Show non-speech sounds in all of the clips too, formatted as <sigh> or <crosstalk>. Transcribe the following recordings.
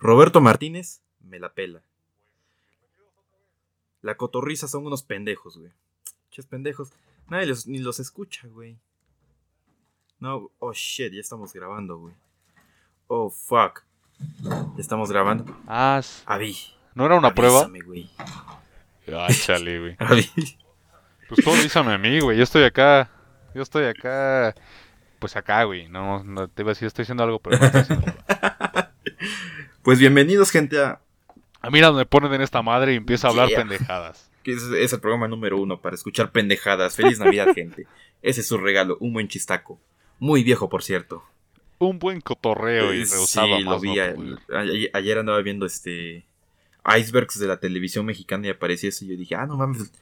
Roberto Martínez me la pela. La cotorriza son unos pendejos, güey. Ches pendejos. Nadie los, ni los escucha, güey. No, oh shit, ya estamos grabando, güey. Oh fuck. Ya estamos grabando. Ah, Avi. ¿no era una prueba? avísame, güey. Ay, chale, güey. <laughs> Avi. Pues tú avísame a mí, güey. Yo estoy acá. Yo estoy acá. Pues acá, güey. No, no te iba a decir, estoy haciendo algo, pero no estoy haciendo nada. <laughs> Pues bienvenidos, gente, a. A mí me ponen en esta madre y empieza a hablar Yeah. pendejadas. <laughs> que es, es el programa número uno para escuchar pendejadas. Feliz Navidad, <laughs> gente. Ese es su regalo, un buen chistaco. Muy viejo, por cierto. Un buen cotorreo y Eh, rehusado sí, lo vi. no a- ayer andaba viendo este. Icebergs de la televisión mexicana y aparecía eso. Y yo dije, ah, no mames.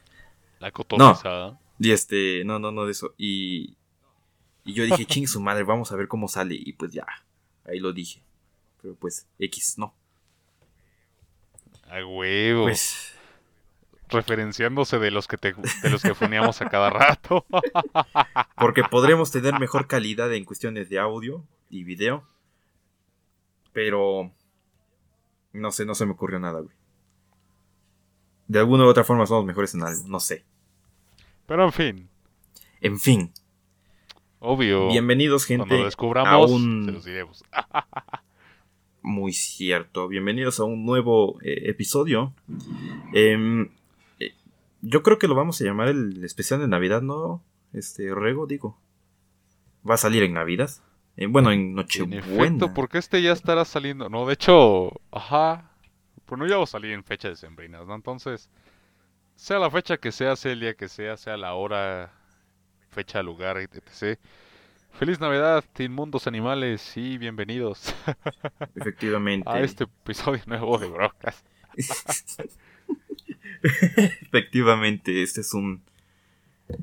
La cotorrizada. Y este, no, no, no, de eso. Y, y yo dije, ching su madre, vamos a ver cómo sale. Y pues ya, ahí lo dije. Pero pues, X, no. A huevo. Pues, Referenciándose de los que te, de los que poníamos a cada rato. <laughs> porque podremos tener mejor calidad en cuestiones de audio y video. Pero, no sé, no se me ocurrió nada, güey. De alguna u otra forma somos mejores en algo, no sé. Pero en fin, En fin, obvio. bienvenidos, Cuando gente. lo descubramos, a un- se los diremos. <laughs> Muy cierto. Bienvenidos a un nuevo eh, episodio. Em, eh, yo creo que lo vamos a llamar el especial de Navidad, ¿no? Este, Rego, digo. Va a salir en Navidad. Eh, bueno, en En Nochebuena. efecto, porque este ya estará saliendo. No, de hecho, ajá. Pues no ya va a salir en fecha de sembrinas, ¿no? Entonces, sea la fecha que sea, sea el día que sea, sea la hora, fecha, lugar, etc. Feliz Navidad, inmundos animales, y bienvenidos <laughs> Efectivamente. a este episodio nuevo de Brocas. <laughs> Efectivamente, este es un,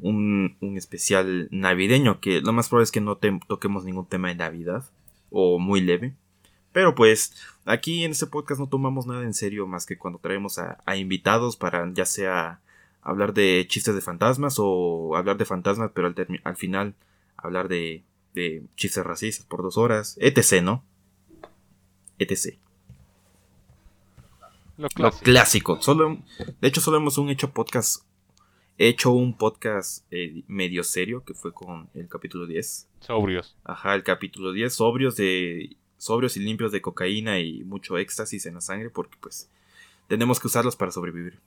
un, un especial navideño que lo más probable es que no te- toquemos ningún tema de Navidad o muy leve. Pero pues aquí en este podcast no tomamos nada en serio más que cuando traemos a, a invitados para ya sea hablar de chistes de fantasmas o hablar de fantasmas pero al final hablar de, de chistes racistas por dos horas, etc, ¿no? etc. Lo Lo clásico. clásico. Solo, de hecho, solo hemos un hecho podcast. He hecho un podcast eh, medio serio que fue con el capítulo 10. Sobrios. Ajá, el capítulo 10. Sobrios de. Sobrios y limpios de cocaína y mucho éxtasis en la sangre. Porque pues. Tenemos que usarlos para sobrevivir.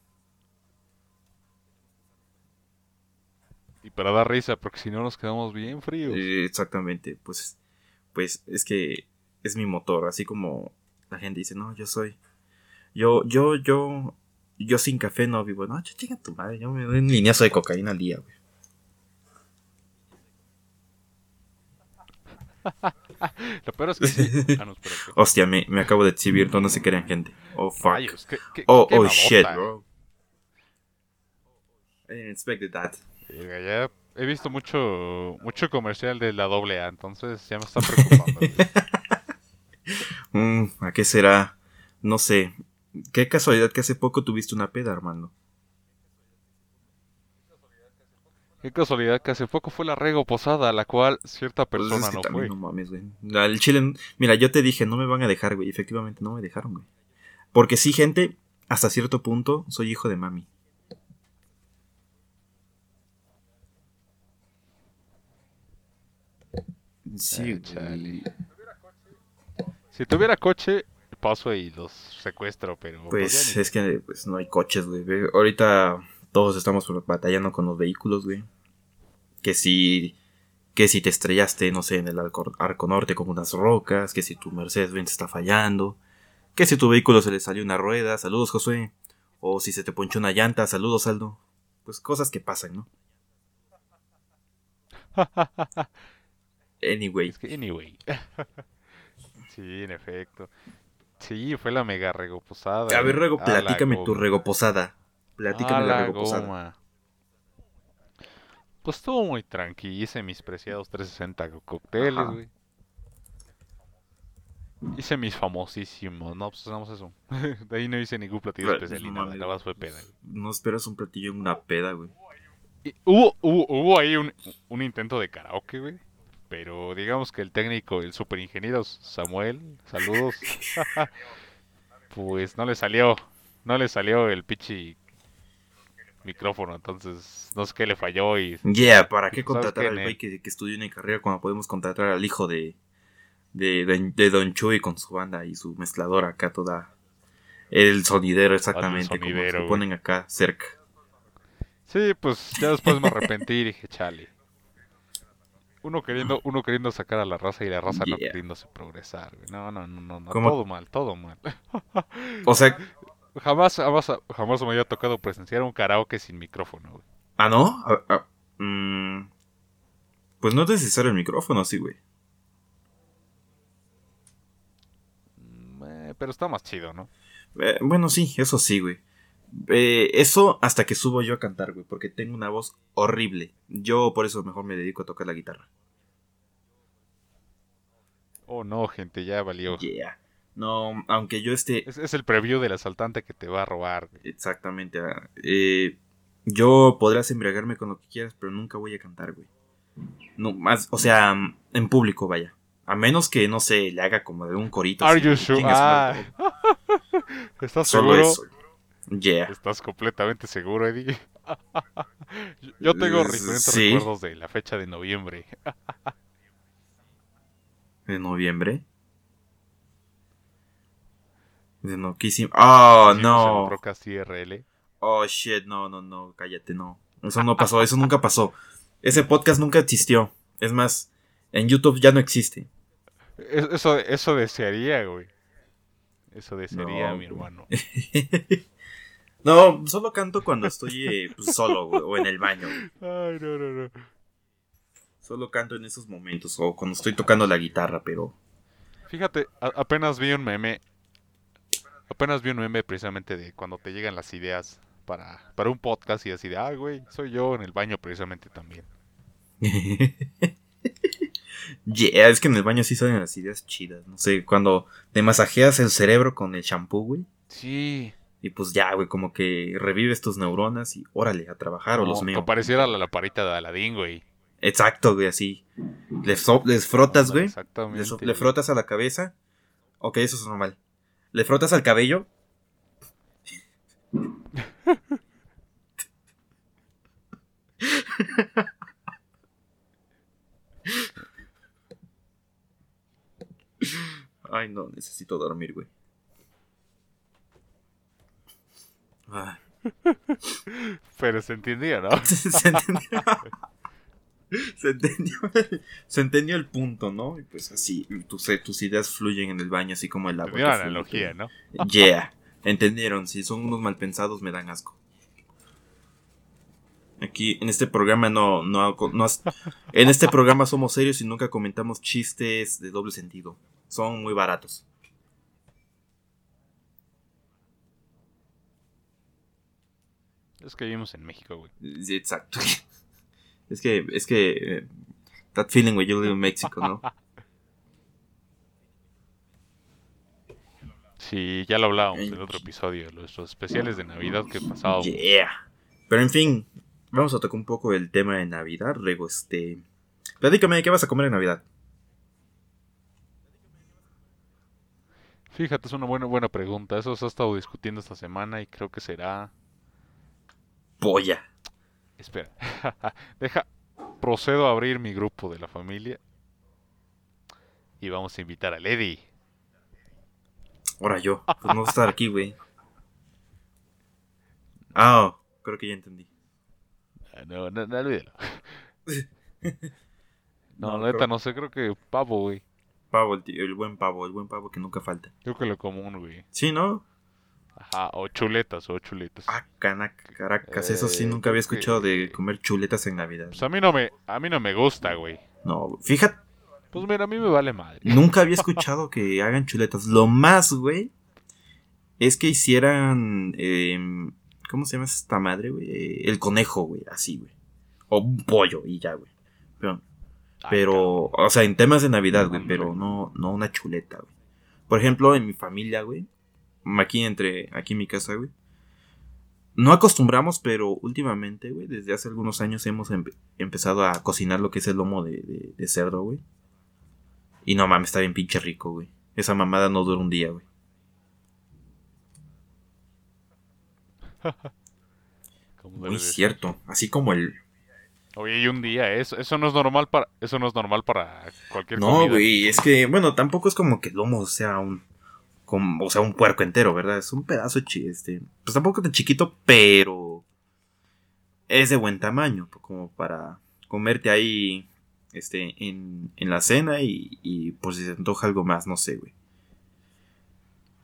Para dar risa, porque si no nos quedamos bien fríos. Eh, exactamente. Pues. Pues es que es mi motor. Así como la gente dice, no, yo soy. Yo, yo, yo. Yo sin café no vivo. No, ch- chinga tu madre. Yo me doy un lineazo de cocaína al día, güey. <laughs> Lo peor es que sí. Ah, no. <laughs> Hostia, me, me acabo de exhibir, no se crean, gente. Oh, fuck. Rayos, qué- qué- oh, qué oh, babota. shit, bro. I didn't expect that. Ya he visto mucho mucho comercial de la doble A, entonces ya me está preocupando. <laughs> Mm, ¿A qué será? No sé. Qué casualidad que hace poco tuviste una peda, hermano. Qué casualidad que hace poco fue la rego posada, a la cual cierta Pues persona es que no también fue. no mames, güey. El chile, mira, yo te dije, no me van a dejar, güey. Efectivamente, no me dejaron, güey. Porque sí, gente, hasta cierto punto soy hijo de mami. Sí, Ah, chale. Si tuviera coche, paso y los secuestro, pero Pues ya es que pues, no hay coches, güey. Ahorita todos estamos batallando con los vehículos, güey. Que si, que si te estrellaste, no sé, en el arco, arco norte con unas rocas, que si tu Mercedes Benz está fallando, que si tu vehículo se le salió una rueda, saludos Josué, o si se te ponchó una llanta, saludos Aldo. Pues cosas que pasan, ¿no? <laughs> Anyway, Es que, anyway. <laughs> sí, en efecto. Sí, fue la mega rego posada. a ver, eh. Rego, platícame tu regoposada. Platícame la la regoposada. goma. Pues estuvo muy tranqui, hice mis preciados 360 co- cócteles, güey. Hice mis famosísimos, no, pues hagamos eso. <laughs> De ahí no hice ningún platillo especial ni nada, mames. nada más fue peda. güey. No esperas un platillo en una peda, güey. Y hubo, hubo, hubo ahí un, un intento de karaoke, güey. Pero digamos que el técnico, el super ingeniero Samuel, saludos, <laughs> <laughs> pues no le salió. No le salió el pichi micrófono, entonces no sé qué le falló y... Yeah, ¿para qué <laughs> ¿Sabes contratar al güey que, que estudió una carrera cuando podemos contratar al hijo de, de, de, de Don Chuy con su banda y su mezcladora acá toda... El sonidero, exactamente, como sonidero, se güey. ponen acá cerca. Sí, pues ya después me arrepentí y dije, chale. Uno queriendo, uno queriendo sacar a la raza y la raza no Yeah. queriéndose progresar, güey. No, no, no, no, no, todo mal, todo mal. <laughs> O sea, Jamás, jamás, jamás me había tocado presenciar un karaoke sin micrófono, güey. ¿ah, no? Ah, ah, mm, pues no es necesario el micrófono, sí, güey. Mm, eh, pero está más chido, ¿no? Eh, bueno, sí, eso sí, güey. Eh, eso hasta que subo yo a cantar, güey, porque tengo una voz horrible. Yo por eso mejor me dedico a tocar la guitarra. Oh no, gente, ya valió. Yeah. No, aunque yo esté Es, es el preview del asaltante que te va a robar, güey. exactamente... ah, eh, yo podrás embriagarme con lo que quieras, pero nunca voy a cantar, güey. No, más, o sea, en público, vaya. A menos que, no sé, le haga como de un corito. Are así, you sure? Ah. <laughs> ¿Estás Solo seguro? eso. Yeah. ¿Estás completamente seguro, Eddie? <laughs> Yo- tengo diferentes sí. recuerdos de la fecha de noviembre. ¿De noviembre? De no, ¿qué hicimos? Oh, Hicimos no. Procast IRL. Oh, shit, no, no, no, cállate, no. Eso no pasó, eso nunca pasó. Ese podcast nunca existió. Es más, en YouTube ya no existe. Es- Eso, eso desearía, güey. Eso desearía, No, mi hermano. <laughs> no, solo canto cuando estoy eh, pues, solo, güey, o en el baño. güey. Ay, no, no, no. Solo canto en esos momentos, o cuando estoy tocando la guitarra, pero... Fíjate, apenas vi un meme. Apenas vi un meme precisamente de cuando te llegan las ideas para, para un podcast y así de, ah, güey, soy yo en el baño precisamente también. <laughs> yeah, es que en el baño sí salen las ideas chidas. No sé, cuando te masajeas el cerebro con el shampoo, güey. Sí. Y pues ya, güey, como que revives tus neuronas y órale, a trabajar o los como pareciera la laparita de Aladín, güey. Exacto, güey, así. Les, so- les frotas, güey. Exactamente. so- le frotas a la cabeza. Ok, eso es normal. Le frotas al cabello. <laughs> Ay, no, necesito dormir, güey. Ay. Pero se entendía, ¿no? <laughs> se, entendió. Se entendió, el, se entendió el punto, ¿no? Y pues así, tus, tus ideas fluyen en el baño, así como el agua. Entendieron que la analogía, ¿no? Yeah, entendieron. Si son unos mal pensados, me dan asco. Aquí en este programa no, no, no has- en este programa somos serios y nunca comentamos chistes de doble sentido. Son muy baratos. Es que vivimos en México, güey. Sí, exacto. <laughs> Es que, es que, eh, that feeling when you live in Mexico, ¿no? <laughs> Sí, ya lo hablábamos en otro episodio, nuestros especiales de Navidad que pasábamos. Yeah. Pero en fin, vamos a tocar un poco el tema de Navidad. Luego, este. Platícame, ¿qué vas a comer en Navidad? Fíjate, es una buena, buena pregunta. Eso se ha estado discutiendo esta semana y creo que será... Polla. Espera, <laughs> deja, procedo a abrir mi grupo de la familia y vamos a invitar a Lady. Ahora yo. <laughs> Pues no voy a estar aquí, güey. Ah, creo que ya entendí. Ah, No, no, no, olvídalo. <laughs> No, No, neta, creo- no sé, creo que pavo, güey. Pavo, el, tío, el buen pavo, el buen pavo que nunca falta. Creo que lo común, güey. Sí, ¿no? Ajá, o chuletas, o chuletas. Ah, caracas. Eso sí, Eh, nunca había escuchado de comer chuletas en Navidad. Pues a mí no me, a mí no me gusta, güey. No, fíjate, Pues mira, a mí me vale madre. nunca había <laughs> escuchado que hagan chuletas. Lo más, güey, es que hicieran. em, ¿Cómo se llama esta madre, güey? Eh, El conejo, güey, así, güey. O un pollo y ya, güey. Pero, Ay, pero o sea, en temas de Navidad, güey, pero no, no una chuleta, güey. Por ejemplo, en mi familia, güey, aquí entre, aquí en mi casa, güey. No acostumbramos, pero últimamente, güey, desde hace algunos años hemos empe- empezado a cocinar lo que es el lomo de, de- de cerdo, güey. Y no mames, está bien pinche rico, güey. Esa mamada no dura un día, güey. <laughs> Muy cierto. Así como el. Oye, y un día, eso, eso no es normal para, eso no es normal para cualquier No, comida. güey, es que, bueno, tampoco es como que el lomo sea un. Como- o sea, un puerco entero, ¿verdad? Es un pedazo este. Pues tampoco tan chiquito, pero. Es de buen tamaño, pues, como para comerte ahí. Este, en, en la cena y, y por si se antoja algo más, no sé, güey.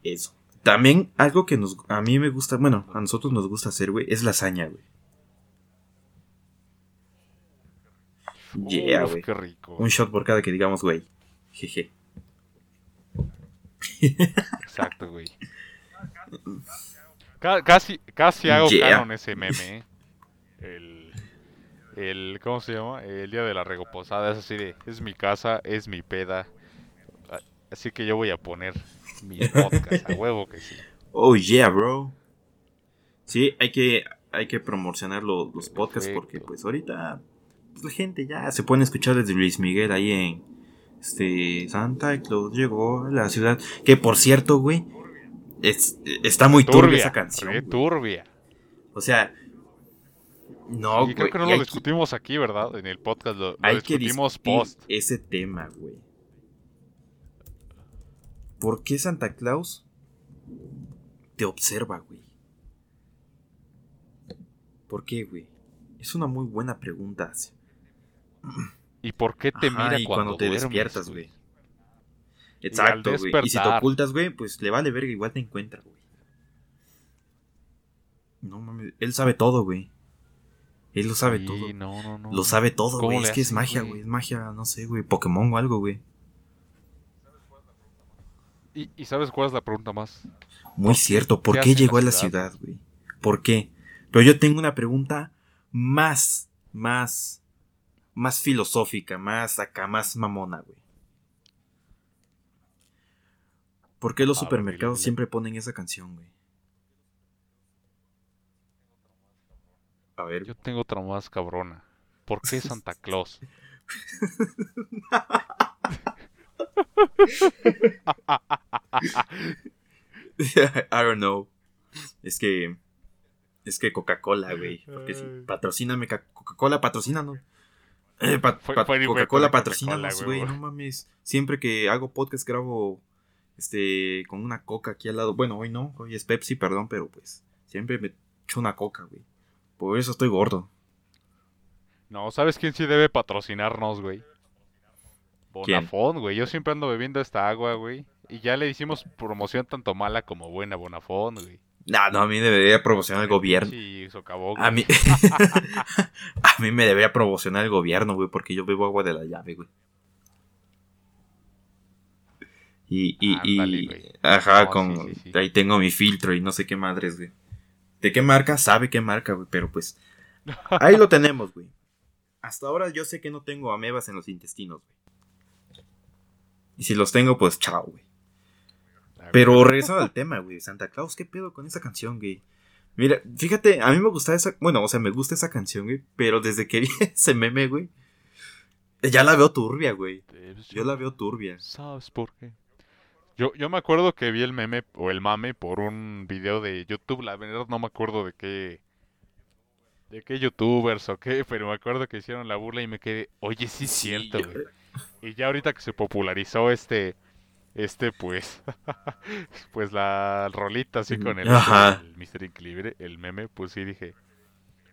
Eso. También algo que nos, a mí me gusta, bueno, a nosotros nos gusta hacer, güey, es lasaña, güey. Yeah, güey. Un shot por cada que digamos, güey. Jeje. Exacto, güey. Ca- casi, casi hago Yeah. canon ese meme. ¿eh? El, el, ¿cómo se llama? El día de la regoposada es así de, es mi casa, es mi peda. a- Así que yo voy a poner mi podcast, a huevo que sí. Oh yeah, bro. Sí, hay que, hay que promocionar lo- los podcasts porque pues ahorita pues, la gente ya se puede escuchar desde Luis Miguel ahí en este Santa Claus llegó a la ciudad. Que por cierto, güey, es, está muy turbia, Turbia, esa canción. re güey. turbia. O sea, no, y creo que no lo discutimos aquí, ¿verdad? En el podcast lo, lo hay que discutimos discutir post. ese tema, güey. ¿Por qué Santa Claus te observa, güey? ¿Por qué, güey? Es una muy buena pregunta. <clears throat> ¿Y por qué te Ajá, mira y cuando, cuando te duermes, despiertas, güey. Exacto, güey. Y si te ocultas, güey, pues le vale verga, igual te encuentra, güey. No mames, él sabe todo, güey. Él lo sabe Sí, todo. no, no, no. Lo sabe todo, ¿Cómo güey. Es que es magia, güey? Es magia, no sé, güey. Pokémon o algo, güey. ¿Y, y sabes cuál es la pregunta más? Muy cierto. ¿Por qué llegó a la ciudad, güey? ¿Por qué? Pero yo tengo una pregunta más, más, más filosófica, más acá, más mamona, güey. ¿Por qué los A ver, supermercados siempre ponen esa canción, güey? A ver. Yo tengo otra más cabrona. ¿Por qué Santa <laughs> Claus? I don't know. Es que. Es que Coca-Cola, güey. Porque si patrocíname, ca- Coca-Cola, patrocínanos. Eh, pa- Fue- pa- fue ni fue Coca-Cola, patrocínanos, güey. No mames. Siempre que hago podcast grabo este con una coca aquí al lado. Bueno, hoy no, hoy es Pepsi, perdón, pero pues siempre me echo una coca, güey. Por eso estoy gordo. No, ¿sabes quién sí debe patrocinarnos, güey? Bonafón, güey. Yo siempre ando bebiendo esta agua, güey. Y ya le hicimos promoción tanto mala como buena Bonafón, güey. No, no, a mí debería promocionar el gobierno. Sí, socavón, A mí, <laughs> <laughs> a mí me debería promocionar el gobierno, güey, porque yo bebo agua de la llave, güey. Y, y, y- güey. ajá, No, con, sí, sí, sí. ahí tengo mi filtro y no sé qué madres, güey. ¿De qué marca? Sabe qué marca, güey, pero pues, ahí lo tenemos, güey. Hasta ahora yo sé que no tengo amebas en los intestinos, güey. Y si los tengo, pues chao, güey. Pero regresando al tema, güey. Santa Claus, ¿qué pedo con esa canción, güey? Mira, fíjate, a mí me gusta esa. Bueno, o sea, me gusta esa canción, güey. Pero desde que vi <laughs> ese meme, güey. Ya la veo turbia, güey. Yo la veo turbia. ¿Sabes por qué? Yo, yo me acuerdo que vi el meme o el mame por un video de YouTube. La verdad no me acuerdo de qué. De qué youtubers o qué, pero me acuerdo que hicieron la burla y me quedé, oye, sí es cierto, güey. Y ya ahorita que se popularizó este, este, pues, <laughs> pues la rolita así con el, Ajá. el Mr. Increíble, el meme, pues sí dije,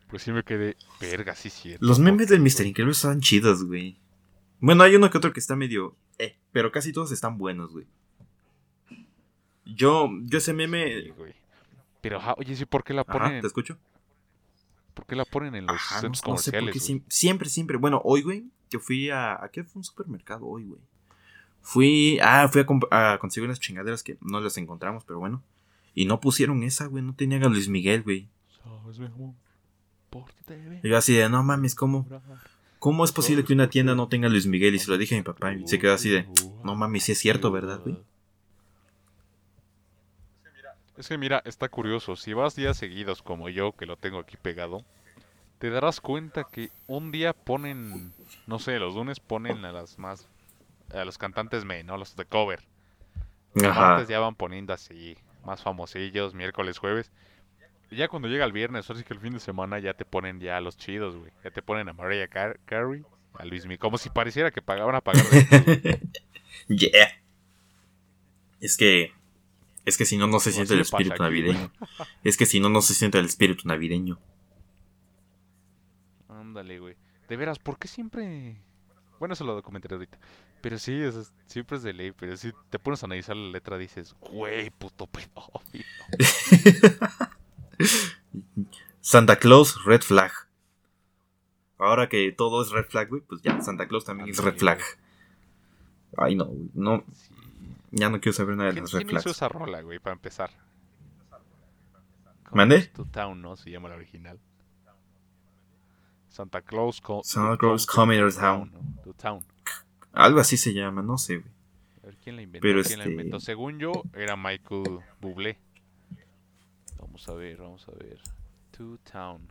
pues sí me quedé, verga, sí cierto. Los memes ¿por del Mr. Increíble están chidos, güey. Bueno, hay uno que otro que está medio. Eh, pero casi todos están buenos, güey. Yo, yo ese Sí, meme. güey. Pero, oye, sí, ¿por qué la Ajá, ponen, ¿te escucho? por qué la ponen en los Ajá, no, centros no sé por comerciales, qué siem- siempre, siempre. Bueno, hoy, güey, que fui a. ¿A qué fue un supermercado hoy, güey? Fui. Ah, fui a, a conseguir unas chingaderas que no las encontramos, pero bueno. Y no pusieron esa, güey. No tenían a Luis Miguel, güey. Y yo así de, no mames, ¿cómo? ¿Cómo es posible que una tienda no tenga a Luis Miguel? Y se lo dije a mi papá y se quedó así de, no mames, sí es cierto, ¿verdad, güey? Es que mira, está curioso. Si vas días seguidos como yo, que lo tengo aquí pegado, te darás cuenta que un día ponen, no sé, los lunes ponen a las más, a los cantantes main, ¿no? Los de cover. Martes ya van poniendo así, más famosillos, miércoles, jueves. ya cuando llega el viernes, sí que el fin de semana ya te ponen ya los chidos, güey. Ya te ponen a Mariah Car- Carey, a Luis Miguel, como si pareciera que pagaban a pagar. <laughs> yeah. Es que. Es que si no, no se siente el espíritu aquí, güey. navideño. Es que si no, no se siente el espíritu navideño. Ándale, güey. De veras, ¿por qué siempre...? Bueno, eso lo documentaré ahorita. Pero sí, es- siempre es de ley. Pero si te pones a analizar la letra, dices, güey, puto pedófilo. <laughs> Santa Claus, red flag. Ahora que todo es red flag, güey, pues ya, Santa Claus también es red flag. Ay, no, güey, no, Sí. ya no quiero saber nada de ¿Quién, las red quién flags. esa rola, güey, para empezar? ¿Mande? To Town, ¿no? Se llama la original. Santa Claus, co- Santa Claus Town, to town. ¿no? To Town. Algo así se llama, no sé, güey. A ver, ¿quién la inventó? Pero ¿Quién la este- inventó? Según yo, era Michael Bublé. Vamos a ver, vamos a ver. To Town.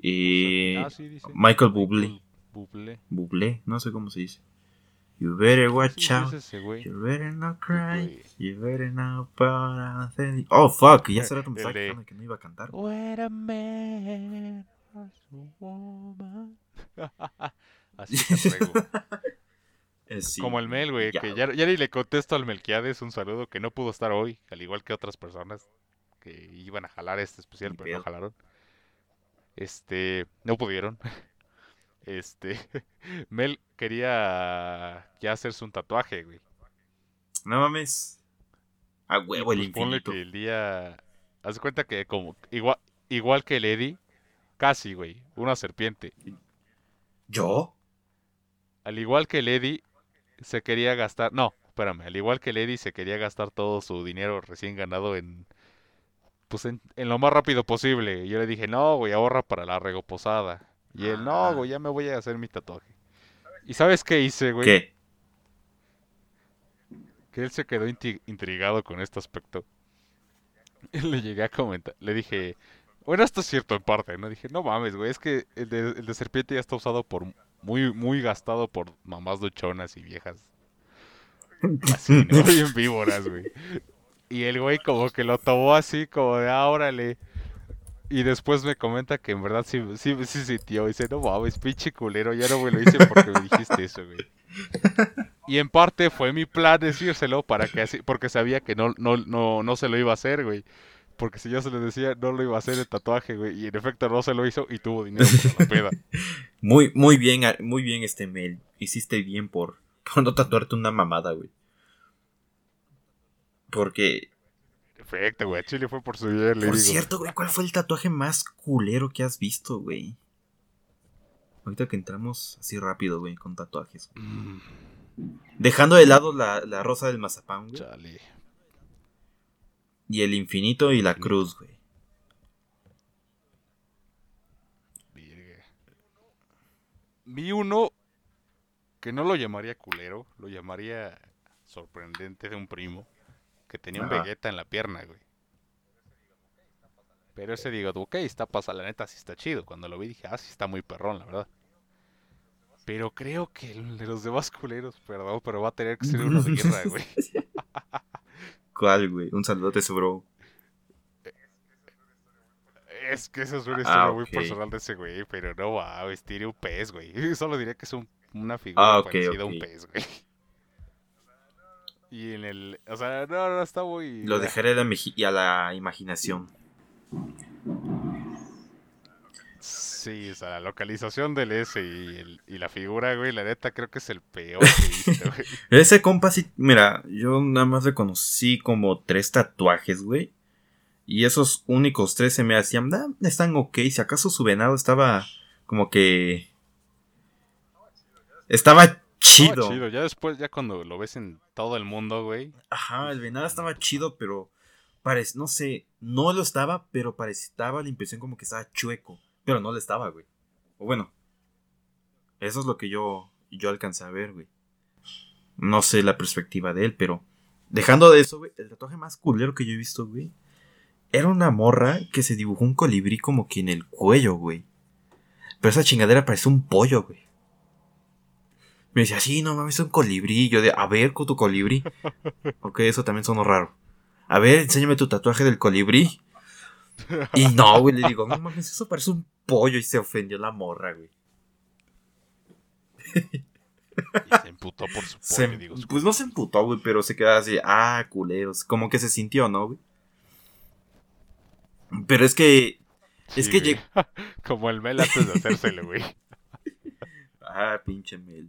Y Ah, sí, dice. Michael Bublé. Bublé. Bublé, no sé cómo se dice. You better watch out. es. You better not cry. You better not para Oh, fuck, ya hace rato me <laughs> El estaba de- quejando de que no iba a cantar. What a man woman. <laughs> Así te. <laughs> Eh, sí, Como el Mel, güey, que ya, ya ni le contesto al Melquiades un saludo que no pudo estar hoy, al igual que otras personas que iban a jalar este especial, pero no jalaron. Este, no pudieron. Este, <laughs> Mel quería ya hacerse un tatuaje, güey. No mames. A huevo el pues, infinito. que el día, haz cuenta que como igual igual que el Eddie, casi, güey, una serpiente. ¿Yo? Al igual que el Eddie se quería gastar, no, espérame, al igual que el Eddie se quería gastar todo su dinero recién ganado en pues en, en lo más rápido posible. Yo le dije, "No, güey, ahorra para la regoposada." Y él, "No, Ah. güey, ya me voy a hacer mi tatuaje." ¿Y sabes qué hice, güey? ¿Qué? Que él se quedó intrigado con este aspecto. Y <laughs> le llegué a comentar, le dije, bueno, esto es cierto en parte, ¿no? Dije, no mames, güey, es que el de, el de serpiente ya está usado por, muy, muy gastado por mamás luchonas y viejas. Así, ¿no? <laughs> Bien víboras, güey. Y el güey como que lo tomó así, como de, ah, órale. Y después me comenta que en verdad sí, sí, sí sintió. Dice, no mames, pinche culero, ya no me lo hice porque me dijiste eso, güey. Y en parte fue mi plan decírselo para que así, porque sabía que no, no, no, no se lo iba a hacer, güey. Porque si yo se lo decía, no lo iba a hacer el tatuaje, güey. Y en efecto no se lo hizo y tuvo dinero. <laughs> Muy, muy bien, a- muy bien este Mel. Hiciste bien por, por no tatuarte una mamada, güey. Porque, Perfecto, güey. Chile fue por su bien, le por digo. cierto, güey, ¿cuál fue el tatuaje más culero que has visto, güey? Ahorita que entramos así rápido, güey, con tatuajes. Mm, Dejando de lado la, la rosa del mazapán, güey. chale. Y el infinito y la cruz, güey. Virga. Vi uno que no lo llamaría culero, lo llamaría sorprendente de un primo que tenía un Ajá. Vegeta en la pierna, güey. Pero ese digo, ok, está pasando, la neta sí está chido. Cuando lo vi dije, ah, sí está muy perrón, la verdad. Pero creo que el de los demás culeros, perdón, pero va a tener que ser uno de guerra, <laughs> güey. ¿Cuál, güey? Un saludote, ese bro. Es que eso es una Ah, historia muy ok. personal de ese güey, pero no mames, tiene un pez, güey. <laughs> Solo diré que es un- una figura Ah, ok, parecida a un pez, güey. Y en el... O sea, no, no, está muy... Lo dejaré a la, a imaginación. Sí, o sea, la localización del S y, el- y la figura, güey, la neta creo que es el peor que he visto, güey. <laughs> Ese compa sí, mira, yo nada más le conocí como tres tatuajes, güey. Y esos únicos tres se me hacían, "Ah, están ok. Si acaso su venado estaba como que... Estaba Estaba chido. chido. Ya después, ya cuando lo ves en todo el mundo, güey. Ajá, el venado estaba chido, pero... Parece, no sé, no lo estaba, pero parecía daba la impresión como que estaba chueco. Pero no lo estaba, güey. O bueno. Eso es lo que yo, yo alcancé a ver, güey. No sé la perspectiva de él, pero... Dejando de eso, güey, el tatuaje más culero que yo he visto, güey. Era una morra que se dibujó un colibrí como que en el cuello, güey. Pero esa chingadera parece un pollo, güey. Me decía, sí, no mames, es un colibrí. Yo de, a ver, con tu colibrí. <laughs> ok, eso también sonó raro. A ver, enséñame tu tatuaje del colibrí. Y no, güey, le digo, no mames, eso parece un pollo y se ofendió la morra, güey. Y se emputó por su Se- pollo, digo, su- pues no se emputó, güey, pero se quedó así, ah, culeros. Como que se sintió, ¿no, güey? Pero es que. es que güey. lleg- <laughs> Como el Mel antes de hacérselo, güey. <laughs> Ah, pinche Mel,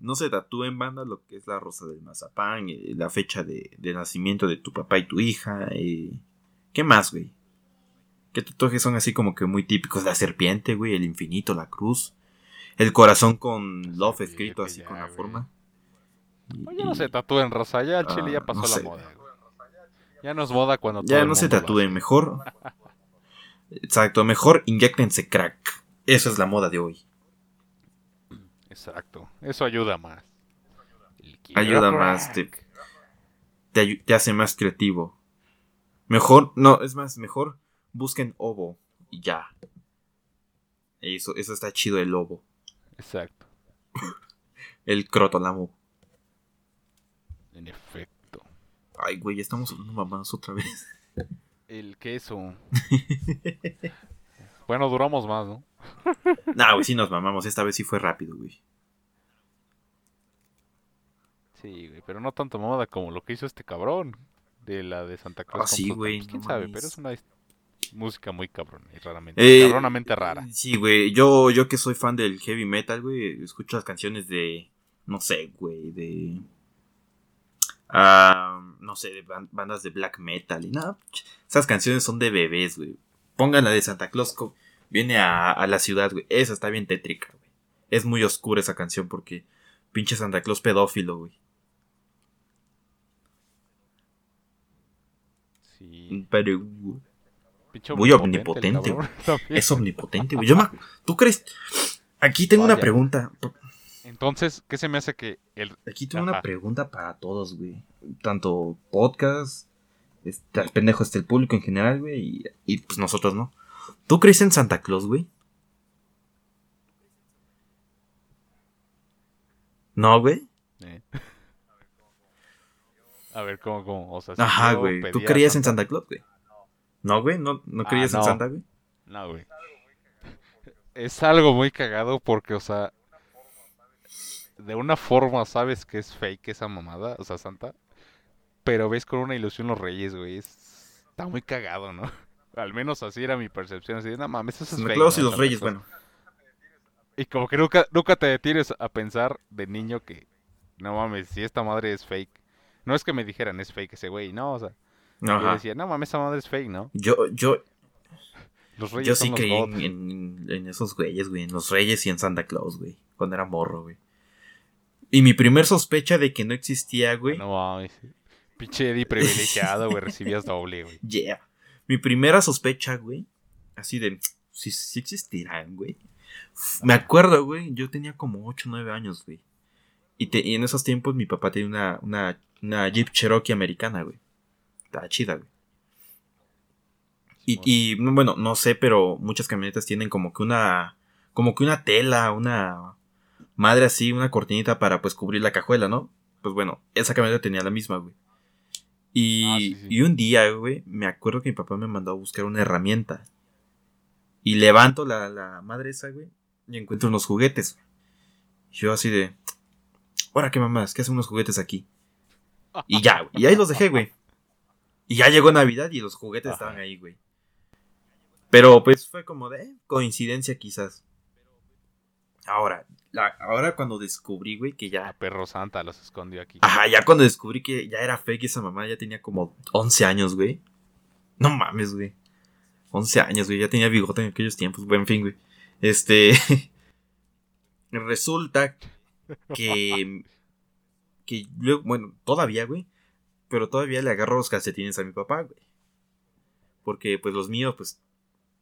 no, se tatúa en banda lo que es la rosa del mazapán, eh, la fecha de, de nacimiento de tu papá y tu hija. eh, ¿Qué más, güey? ¿Qué tatuajes son así como que muy típicos? La serpiente, güey, el infinito, la cruz. El corazón con love escrito pues así ya, con la güey. forma. Oye, no se tatúen raza, ya el chile ya Ah, pasó no la sé. moda. Ya no es moda cuando todo Ya no se tatúen, mejor. <laughs> Exacto, mejor inyectense crack. Eso es la moda de hoy. Exacto, eso ayuda más. Ayuda más, te- Te, hace más creativo. Mejor, no, es más, mejor busquen ovo y ya. Eso, eso está chido el lobo. Exacto, <laughs> El crotolamo. en efecto. Ay, güey, ya estamos hablando mamadas otra vez. El queso. <laughs> bueno, duramos más, ¿no? <laughs> nah, güey, sí nos mamamos. Esta vez sí fue rápido, güey. Sí, güey, pero no tanto moda como lo que hizo este cabrón de la de Santa Claus. Ah, sí, güey, Pues, ¿Quién no sabe? mames. Pero es una música muy cabrón y raramente, Eh, cabronamente rara. Sí, güey. Yo, yo que soy fan del heavy metal, güey, escucho las canciones de. No sé, güey, de. no sé, de ban- bandas de black metal y nada. Esas canciones son de bebés, güey. Pongan la de Santa Claus. co- Viene a, a la ciudad, güey. Esa está bien tétrica, güey. Es muy oscura esa canción porque. Pinche Santa Claus pedófilo, güey. Sí. Pero. Pinche Muy omnipotente, también. <laughs> Es omnipotente, güey. Yo me- ¿Tú crees? Aquí tengo una pregunta. Entonces, ¿qué se me hace que el Aquí tengo una pregunta para todos, güey. Tanto podcast, este, al pendejo este el público en general, güey, y, y, pues nosotros, ¿no? ¿Tú crees en Santa Claus, güey? No, güey. eh? A ver, ¿cómo, cómo? O sea, si Ajá, güey. ¿Tú creías en Santa- Claus, güey? No, güey, no, no Ah, creías en. Santa, güey. No, güey. Es algo muy cagado porque, o sea, de una forma sabes que es fake esa mamada, o sea, Santa, pero ves con una ilusión los reyes, güey. es- Está muy cagado, ¿no? Al menos así era mi percepción, así de, no mames, eso es Santa fake, Claus y ¿no? los Reyes, Claus". bueno. Y como que nunca, nunca te detienes a pensar de niño que, no mames, si esta madre es fake. No es que me dijeran es fake ese güey, no, o sea, yo decía, no mames, esa madre es fake, ¿no? Yo, yo, Los reyes yo sí creí en- en esos güeyes, güey. En los Reyes y en Santa Claus, güey. Cuando era morro, güey. Y mi primer sospecha de que no existía, güey. No mames. Pinche Eddie privilegiado, güey, recibías doble, güey. <laughs> Yeah. Mi primera sospecha, güey. Así de. Si existirán, güey. Me acuerdo, güey. Yo tenía como 8 o 9 años, güey. Y, en esos tiempos mi papá tenía una, Jeep Cherokee americana, güey. Estaba chida, güey. Y, y, no, bueno, no sé, pero muchas camionetas tienen como que una. Como que una tela, una. Madre así, una cortinita para pues cubrir la cajuela, ¿no? Pues bueno, esa camioneta tenía la misma, güey. Y, Ah, sí, sí. y un día, güey, me acuerdo que mi papá me mandó a buscar una herramienta. Y levanto la, la madre esa, güey, y encuentro unos juguetes. Yo así de... Ahora qué mamás, ¿qué hacen unos juguetes aquí? Y ya, güey. Y ahí los dejé, güey. Y ya llegó Navidad y los juguetes Ajá. estaban ahí, güey. Pero pues fue como de coincidencia quizás. Ahora, la- ahora cuando descubrí, güey, que A ya... perro santa los escondió aquí. Ajá, ya cuando descubrí que ya era fake esa mamá, ya tenía como 11 años, güey. No mames, güey. 11 años, güey. Ya tenía bigote en aquellos tiempos. Buen fin, güey. Este... <laughs> Resulta que... Que luego, bueno, todavía, güey. Pero todavía le agarro los calcetines a mi papá, güey. Porque, pues, los míos, pues,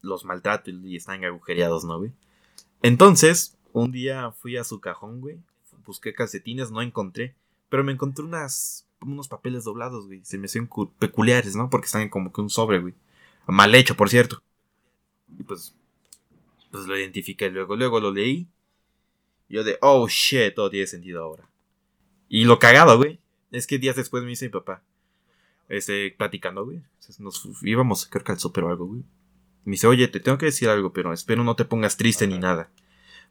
los maltrato y están agujereados, ¿no, güey? Entonces, un día fui a su cajón, güey. Busqué calcetines, no encontré. Pero me encontré unas, unos papeles doblados, güey. Se me hacían cu- peculiares, ¿no? Porque están como que un sobre, güey. Mal hecho, por cierto. Y pues, pues lo identifiqué luego. Luego lo leí. Yo de, oh shit, todo tiene sentido ahora. Y lo cagado, güey. Es que días después me dice mi papá. este, platicando, güey. Nos íbamos, creo que al súper o algo, güey. Me dice, oye, te tengo que decir algo, pero espero no te pongas triste ni nada.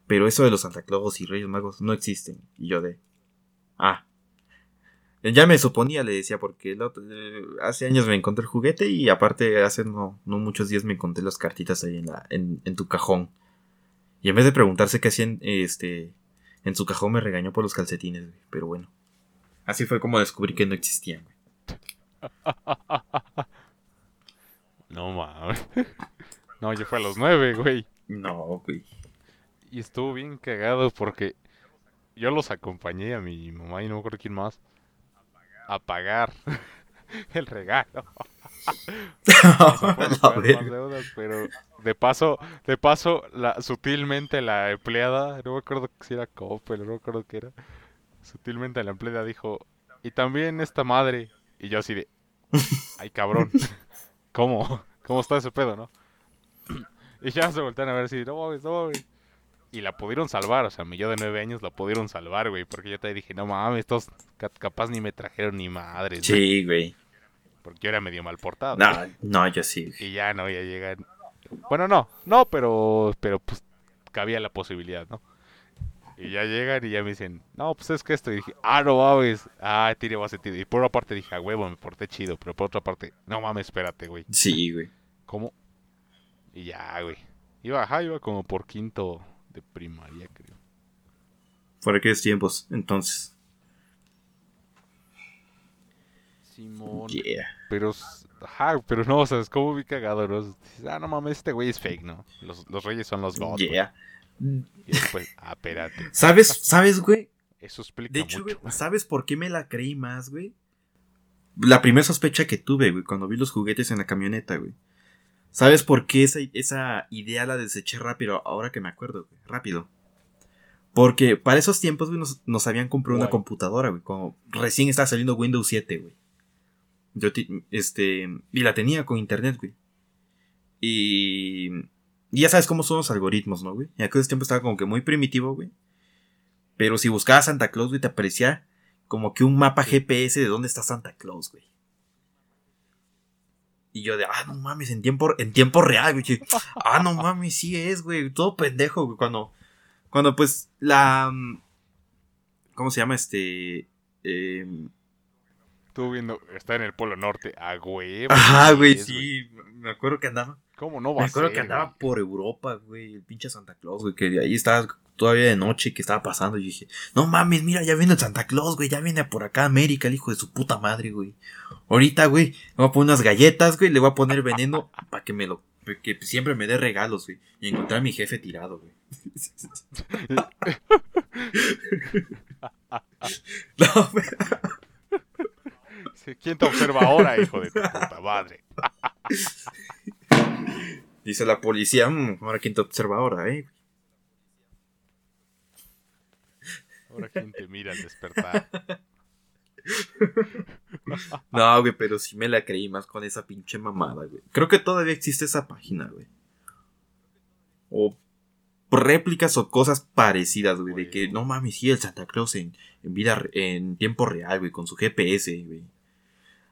Pero eso de los Santa Claus y Reyes Magos no existen. Y yo de... Ah. Ya me suponía, le decía, porque eh, hace años me encontré el juguete y aparte hace no, no muchos días me encontré las cartitas ahí en, la, en, en tu cajón. Y en vez de preguntarse qué hacían, este, en su cajón me regañó por los calcetines, güey. Pero bueno. Así fue como descubrí que no existían, güey. <laughs> No mames. <laughs> No, yo fue a los nueve, güey. No, güey. Y estuvo bien cagado porque yo los acompañé a mi mamá y no me acuerdo quién más a pagar <laughs> el regalo. <laughs> pero de paso, de paso, la, sutilmente la empleada, no me acuerdo si era Coppel, no me acuerdo qué era. Sutilmente la empleada dijo, y también esta madre. Y yo así de, <laughs> ay cabrón, ¿cómo? ¿Cómo está ese pedo, no? <clears throat> Y ya se voltean a ver así, no no Y la pudieron salvar, o sea, mi yo de nueve años la pudieron salvar, güey. Porque yo te dije, no mames, estos capaz ni me trajeron ni madres. Sí, güey. Porque yo era medio mal portado. No, no, yo sí. Y ya no, ya llegan. Bueno, no, no, pero, pero pues cabía la posibilidad, ¿no? Y ya llegan y ya me dicen, no, pues es que esto. Y dije, ah, no mames. Ah, tire más sentido. Y por una parte dije, a huevo, me porté chido. Pero por otra parte, no mames, espérate, güey. Sí, güey. ¿Cómo? Y ya, güey. Iba, ajá, iba como por quinto de primaria, creo. ¿Por aquellos tiempos, entonces. Simón. Pero, ajá, pero no, o sea, es como muy cagado, ¿no? Ah, no mames, este güey es fake, ¿no? Los, los reyes son los gods. Yeah. Y después, ah, espérate. <laughs> ¿Sabes, sabes, güey? Eso explica De hecho, mucho. güey, ¿sabes por qué me la creí más, güey? La primera sospecha que tuve, güey, cuando vi los juguetes en la camioneta, güey. ¿Sabes por qué esa, esa idea la deseché rápido? Ahora que me acuerdo, güey. Rápido. Porque para esos tiempos, güey, nos, habían comprado una computadora, güey. Como recién estaba saliendo Windows 7, güey. Yo, este, y la tenía con internet, güey. Y, y ya sabes cómo son los algoritmos, ¿no, güey? En aquel tiempo estaba como que muy primitivo, güey. Pero si buscabas Santa Claus, güey, te aparecía como que un mapa GPS de dónde está Santa Claus, güey. Y yo de, ah, no mames, en tiempo, en tiempo real, güey. <laughs> Ah, no mames, sí es, güey. Todo pendejo, güey. Cuando, cuando pues la... Mm, ¿Cómo se llama este? Eh, Estuvo viendo, está en el Polo Norte, a güey. Ajá, güey, sí. Me acuerdo que andaba. ¿Cómo no va Me acuerdo que andaba por Europa, güey. El pinche Santa Claus, güey. Que ahí estaba todavía de noche que estaba pasando. Y dije, no mames, mira, ya viene el Santa Claus, güey. Ya viene por acá a América, el hijo de su puta madre, güey. Ahorita, güey, le voy a poner unas galletas, güey. Le voy a poner veneno para que me lo. Que siempre me dé regalos, güey. Y encontrar a mi jefe tirado, güey. <laughs> no, ¿Quién te observa ahora, hijo de tu puta madre? Dice la policía, mm, ahora quién te observa ahora, eh. Ahora quién te mira al despertar. <laughs> no, güey, pero sí me la creí más con esa pinche mamada, güey. Creo que todavía existe esa página, güey. O réplicas o cosas parecidas, güey. De que no mames, sí, el Santa Claus en, en vida, en tiempo real, güey, con su GPS, güey.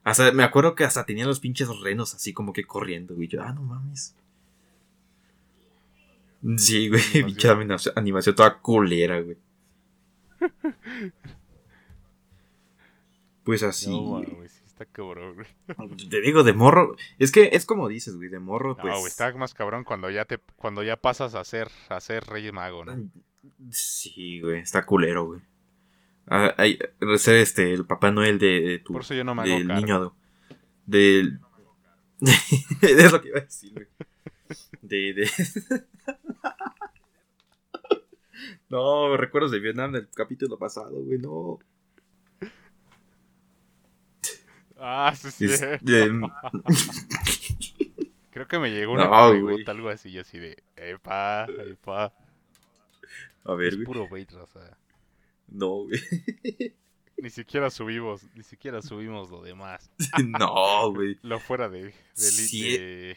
Hasta, me acuerdo que hasta tenía los pinches renos así como que corriendo, güey. Yo, ah, no mames. Sí, güey, <laughs> pinche animación, toda culera, güey. <laughs> Pues así. No, güey, sí está cabrón, güey. <laughs> Te digo, de morro. Es que es como dices, güey, de morro, pues. No, güey, está más cabrón cuando ya te, cuando ya pasas a ser, a ser Rey Mago, ¿no? Sí, güey, está culero, güey. Ah, ser este, el Papá Noel de, de tu. Por eso yo no me del niño. Del. <laughs> es lo que iba a decir, güey. De. de... <laughs> no, recuerdos de Vietnam del capítulo pasado, güey, no. Ah, sí, sí. <laughs> Creo que me llegó una no, pregunta, algo así, yo así de. Epa, epa. A ver, es puro bait, raza. No, güey. <laughs> Ni siquiera subimos, ni siquiera subimos lo demás. <laughs> no, güey. Lo fuera de, de, sí, de,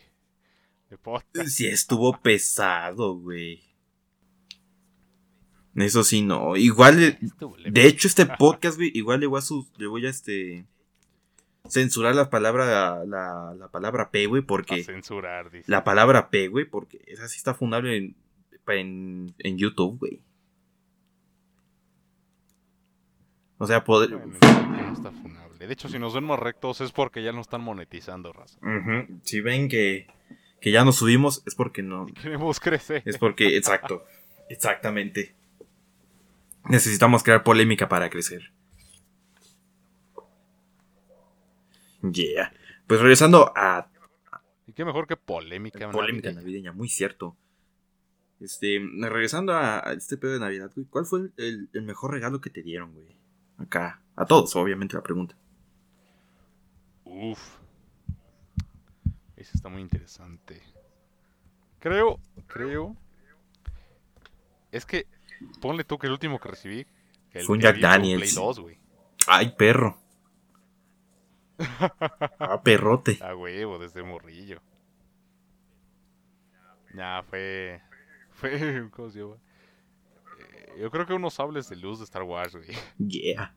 de Sí estuvo pesado, güey. Eso sí, no. Igual, de hecho, este podcast, güey, igual le voy a, su, le voy a este... censurar la palabra, la, la palabra P, güey, A porque... censurar, dice. La palabra P, güey, porque esa sí está fundable en, en, en YouTube, güey. O sea, poder... Bueno, no está funable. De hecho, si nos ven más rectos es porque ya no están monetizando, raza. Si ven que, que ya nos subimos, es porque no... Queremos crecer. Es porque, exacto, exactamente. Necesitamos crear polémica para crecer. Yeah. Pues regresando a Y qué mejor que polémica. polémica navideña. navideña, muy cierto. Este, regresando a, este pedo de Navidad, güey, ¿cuál fue el, el- el mejor regalo que te dieron, güey? Acá, a todos, obviamente, la pregunta. Uf. Ese está muy interesante. Creo, creo. Es que, ponle tú que el último que recibí. El Fue un Jack Daniels. Play 2, güey. Ay, perro. <laughs> Ah, perrote. A huevo, desde morrillo. Nah, fue. Fue. <laughs> ¿Cómo se llama? Eh, yo creo que unos sables de luz de Star Wars, güey. Yeah.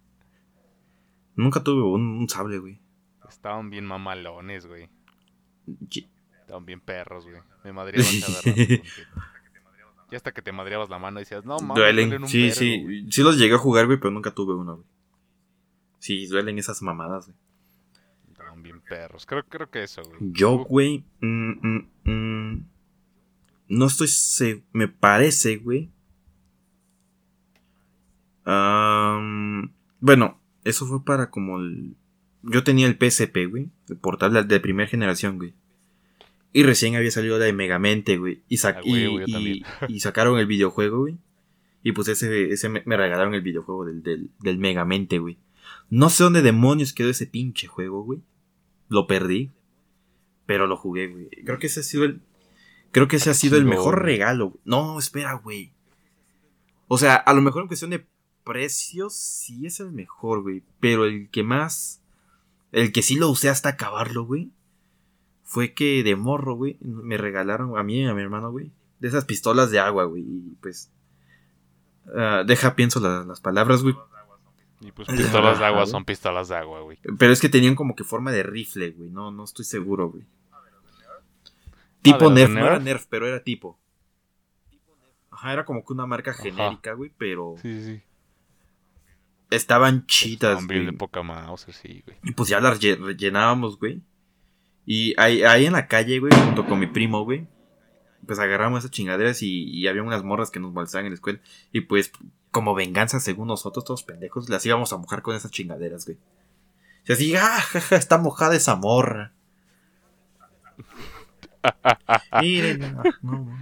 Nunca tuve un, un sable, güey. Estaban bien mamalones, güey. Estaban bien perros, güey. Me madreaban cada rato. <laughs> Y hasta que te madreabas la mano y decías, no mames, duelen. Sí, sí. güey". Sí los llegué a jugar, güey, pero nunca tuve uno, güey. Sí, duelen esas mamadas, güey. Bien perros. Creo, creo que eso, güey. Yo, güey. mm, mm, mm, no estoy seguro. Me parece, güey. Bueno, eso fue para como el. Yo tenía el PSP, güey. El portable de primera generación, güey. Y recién había salido la de Megamente, güey. Y, sac- Ah, huevo, yo y- también. y- y sacaron el videojuego, güey. Y pues ese, ese me, me regalaron el videojuego del, del, del Megamente, güey. No sé dónde demonios quedó ese pinche juego, güey. Lo perdí. Pero lo jugué, güey. Creo que ese ha sido el. Creo que ese ha sido el mejor regalo. güey. No, espera, güey. O sea, a lo mejor en cuestión de precios, sí es el mejor, güey. Pero el que más. El que sí lo usé hasta acabarlo, güey. Fue que de morro, güey. Me regalaron a mí y a mi hermano, güey. De esas pistolas de agua, güey. Y pues. ah, deja, pienso la- las palabras, güey. Y pues pistolas de agua son pistolas de agua, güey. Pero es que tenían como que forma de rifle, güey. No, no estoy seguro, güey. Tipo ¿de los de Nerf, no era Nerf? Pero era tipo. Ajá, era como que una marca genérica, güey, pero Sí, sí, estaban Estaban bien güey. de poca mouse, sí, güey. Y pues ya las lle- rellenábamos, güey. Y ahí, ahí en la calle, güey, junto con mi primo, güey. Pues agarramos esas chingaderas y, y había unas morras que nos balsaban en la escuela. Y pues, como venganza, según nosotros, todos pendejos, las íbamos a mojar con esas chingaderas, güey. Y así, ah, jaja, está mojada esa morra. <laughs> Miren, ah, no, no.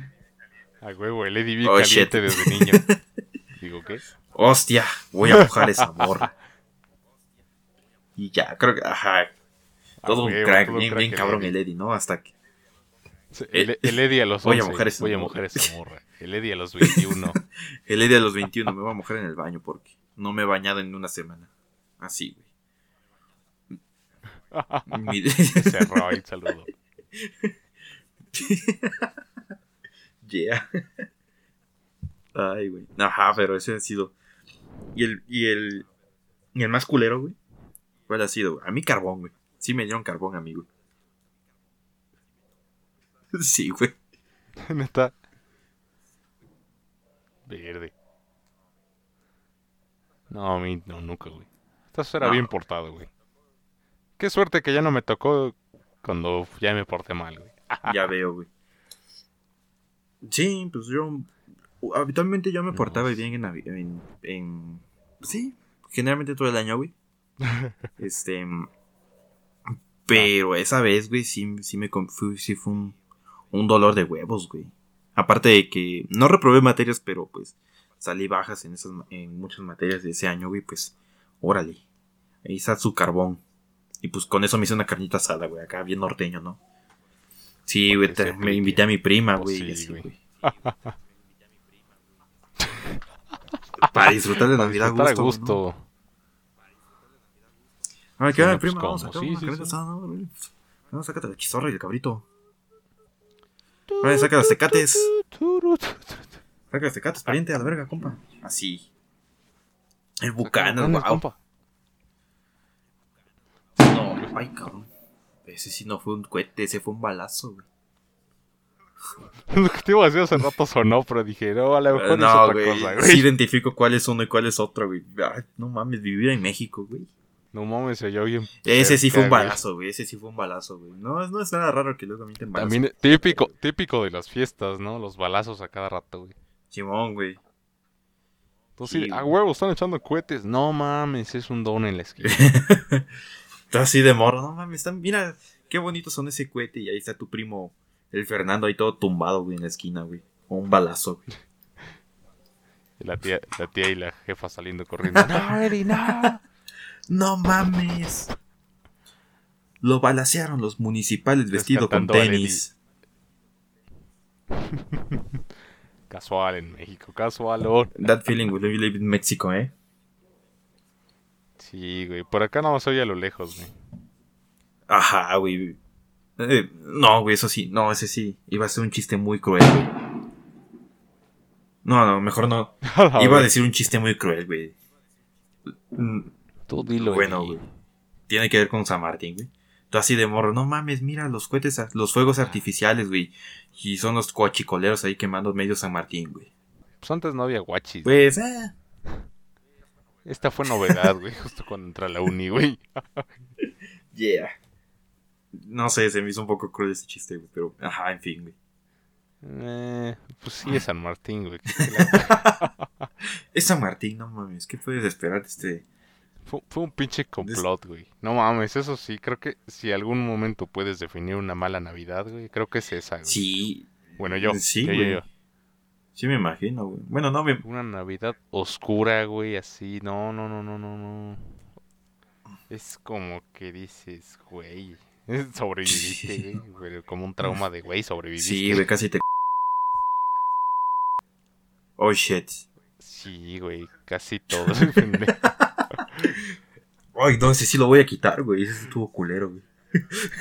A huevo, el Eddie Oh, caliente shit. desde niño. <laughs> Digo, ¿qué? Hostia, voy a mojar esa morra. Y ya, creo que, ajá. Todo un huevo, crack, todo bien, crack bien cabrón el Eddie, ¿no? Hasta que. Sí, El, el Eddie a los Voy a 11, mojar esa voy a mojar esa <laughs> morra. El Eddie a los 21. <laughs> El Eddie a los 21 me voy a mojar en el baño porque no me he bañado en una semana. Así, güey. Mi- <laughs> Cerró ahí, saludo. yeah. Ay, güey. Ajá, pero ese ha sido. Y el, y el. Y el más culero, güey. ¿Cuál ha sido? güey? A mí carbón, güey. Sí me dieron carbón, amigo. <laughs> Sí, güey. <laughs> Neta. Verde. No, a mí no, nunca, güey. Esto era No. bien portado, güey. Qué suerte que ya no me tocó cuando ya me porté mal, güey. <laughs> Ya veo, güey. Sí, pues yo. Habitualmente yo me No, portaba bien en, en, en- Sí, generalmente todo el año, güey. Este. Pero esa vez, güey, sí, sí me fue, sí fue un, un dolor de huevos, güey. Aparte de que no reprobé materias, pero pues salí bajas en esas en muchas materias de ese año, güey, pues órale. Ahí está su carbón. Y pues con eso me hice una carnita asada, güey, acá bien norteño, ¿no? Sí, güey, te- me invité a mi prima, Pues güey, y sí, así, güey. Para disfrutar de Para Navidad a disfrutar a gusto. ¿no? gusto. Ay, Sí, ¿qué onda, no, pues, prima? Vamos a sacar Sí, una sí, carnita sí. asada, ¿no? Vamos, sácate la chizorra y el cabrito. Vale, saca los tecates. Saca los tecates, pariente, a la verga, compa. Así. El Bucanas, ¿Dónde, wow. compa? No, Ay, cabrón. Ese sí no fue un cohete, ese fue un balazo, güey. <laughs> Lo que te iba a decir hace rato sonó, pero dije, no, a lo mejor es no, otra güey. cosa, güey. Sí identifico cuál es uno y cuál es otro, güey. Ay, no mames, vivir en México, güey. No mames, se oyó bien. Ese sí fue un balazo, güey. Ese sí fue un balazo, güey. No, no es nada raro que luego mienten balazos. También típico, típico de las fiestas, ¿no? Los balazos a cada rato, güey. Simón, güey. Entonces, Sí, a huevo, están echando cohetes. No mames, es un don en la esquina. <laughs> Está así de morro. No mames, están, mira, qué bonitos son ese cohete. Y ahí está tu primo, el Fernando, ahí todo tumbado, güey, en la esquina, güey. Con un balazo, güey. <laughs> Y la tía, la tía y la jefa saliendo corriendo. <laughs> No, Eddie, no. No mames. Lo balacearon los municipales vestido con tenis. <laughs> Casual en México, casual. oh. That feeling will live in Mexico, ¿eh? Sí, güey. Por acá nada más oye a lo lejos, güey. Ajá, güey. Eh, no, güey, eso sí. No, ese sí. Iba a ser un chiste muy cruel, güey. No, no, mejor no. <laughs> Iba a decir un chiste muy cruel, güey. Tú dilo, Bueno, güey. Tiene que ver con San Martín, güey. Tú así de morro, no mames, mira los cohetes, los fuegos artificiales, güey. Y son los coachicoleros ahí quemando medio San Martín, güey. Pues antes no había guachis. Pues, eh. Esta fue novedad, güey. Justo cuando entré a la uni, güey. <laughs> Yeah. No sé, se me hizo un poco cruel ese chiste, güey. Pero, ajá, en fin, güey. Eh, pues sí, es San Martín, güey. <laughs> ¿Qué la- Es San Martín, no mames. ¿Qué puedes esperar de este? Fue, fue un pinche complot, güey. No mames, eso sí. Creo que si algún momento puedes definir una mala Navidad, güey, creo que es esa, güey. Sí. Bueno, yo. Sí, yo, yo, güey. yo. Sí, me imagino, güey. Bueno, no me. Una Navidad oscura, güey, así. No, no, no, no, no, no. Es como que dices, güey. <laughs> Sobreviviste, güey. pero Como un trauma de, güey, sobreviviste. Sí, güey, casi te. <laughs> Oh shit. Sí, güey, casi todo. <laughs> Ay, no, ese sí lo voy a quitar, güey. Ese estuvo culero, güey.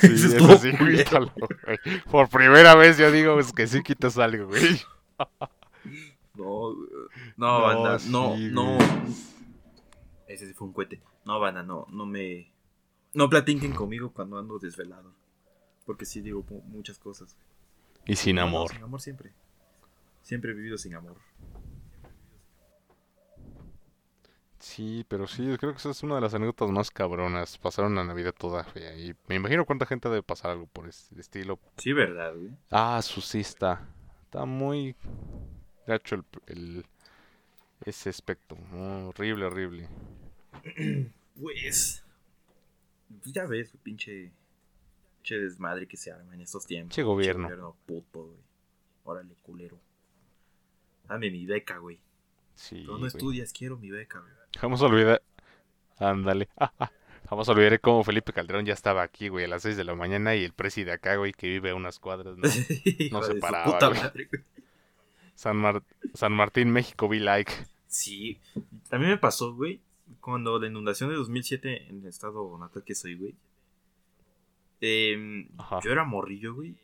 Sí, <laughs> Ese estuvo sí, <laughs> culero. quítalo, güey. Por primera vez yo digo es que sí quitas algo, güey. <laughs> No, güey. no, banda, no, sí, no. güey. Ese sí fue un cohete. No, banda, no, no me. No platiquen conmigo cuando ando desvelado. Porque sí digo mu- muchas cosas. Y sin No, no, amor. sin amor siempre. Siempre he vivido sin amor. Sí, pero sí, creo que esa es una de las anécdotas más cabronas. Pasaron la Navidad toda fea. Y me imagino cuánta gente debe pasar algo por este estilo. Sí, verdad, güey. Ah, su sí está. Está muy gacho el, el- ese aspecto. horrible, horrible. <clears throat> Pues. pues ya ves, pinche. Pinche desmadre que se arma en estos tiempos. Che gobierno. gobierno puto, güey. Órale, culero. Dame mi beca, güey. Sí, Tú no güey. estudias, quiero mi beca, güey. Jamás olvidar. Ándale. <laughs> Jamás olvidaré cómo Felipe Calderón ya estaba aquí, güey, a las 6 de la mañana y el presi de acá, güey, que vive a unas cuadras, ¿no? <laughs> Hijo se paraba, puta güey. madre, güey. San, Mar- San Martín, México, be like. Sí. También me pasó, güey, cuando la inundación de 2007 en el estado natal que soy, güey. em, yo era morrillo, güey.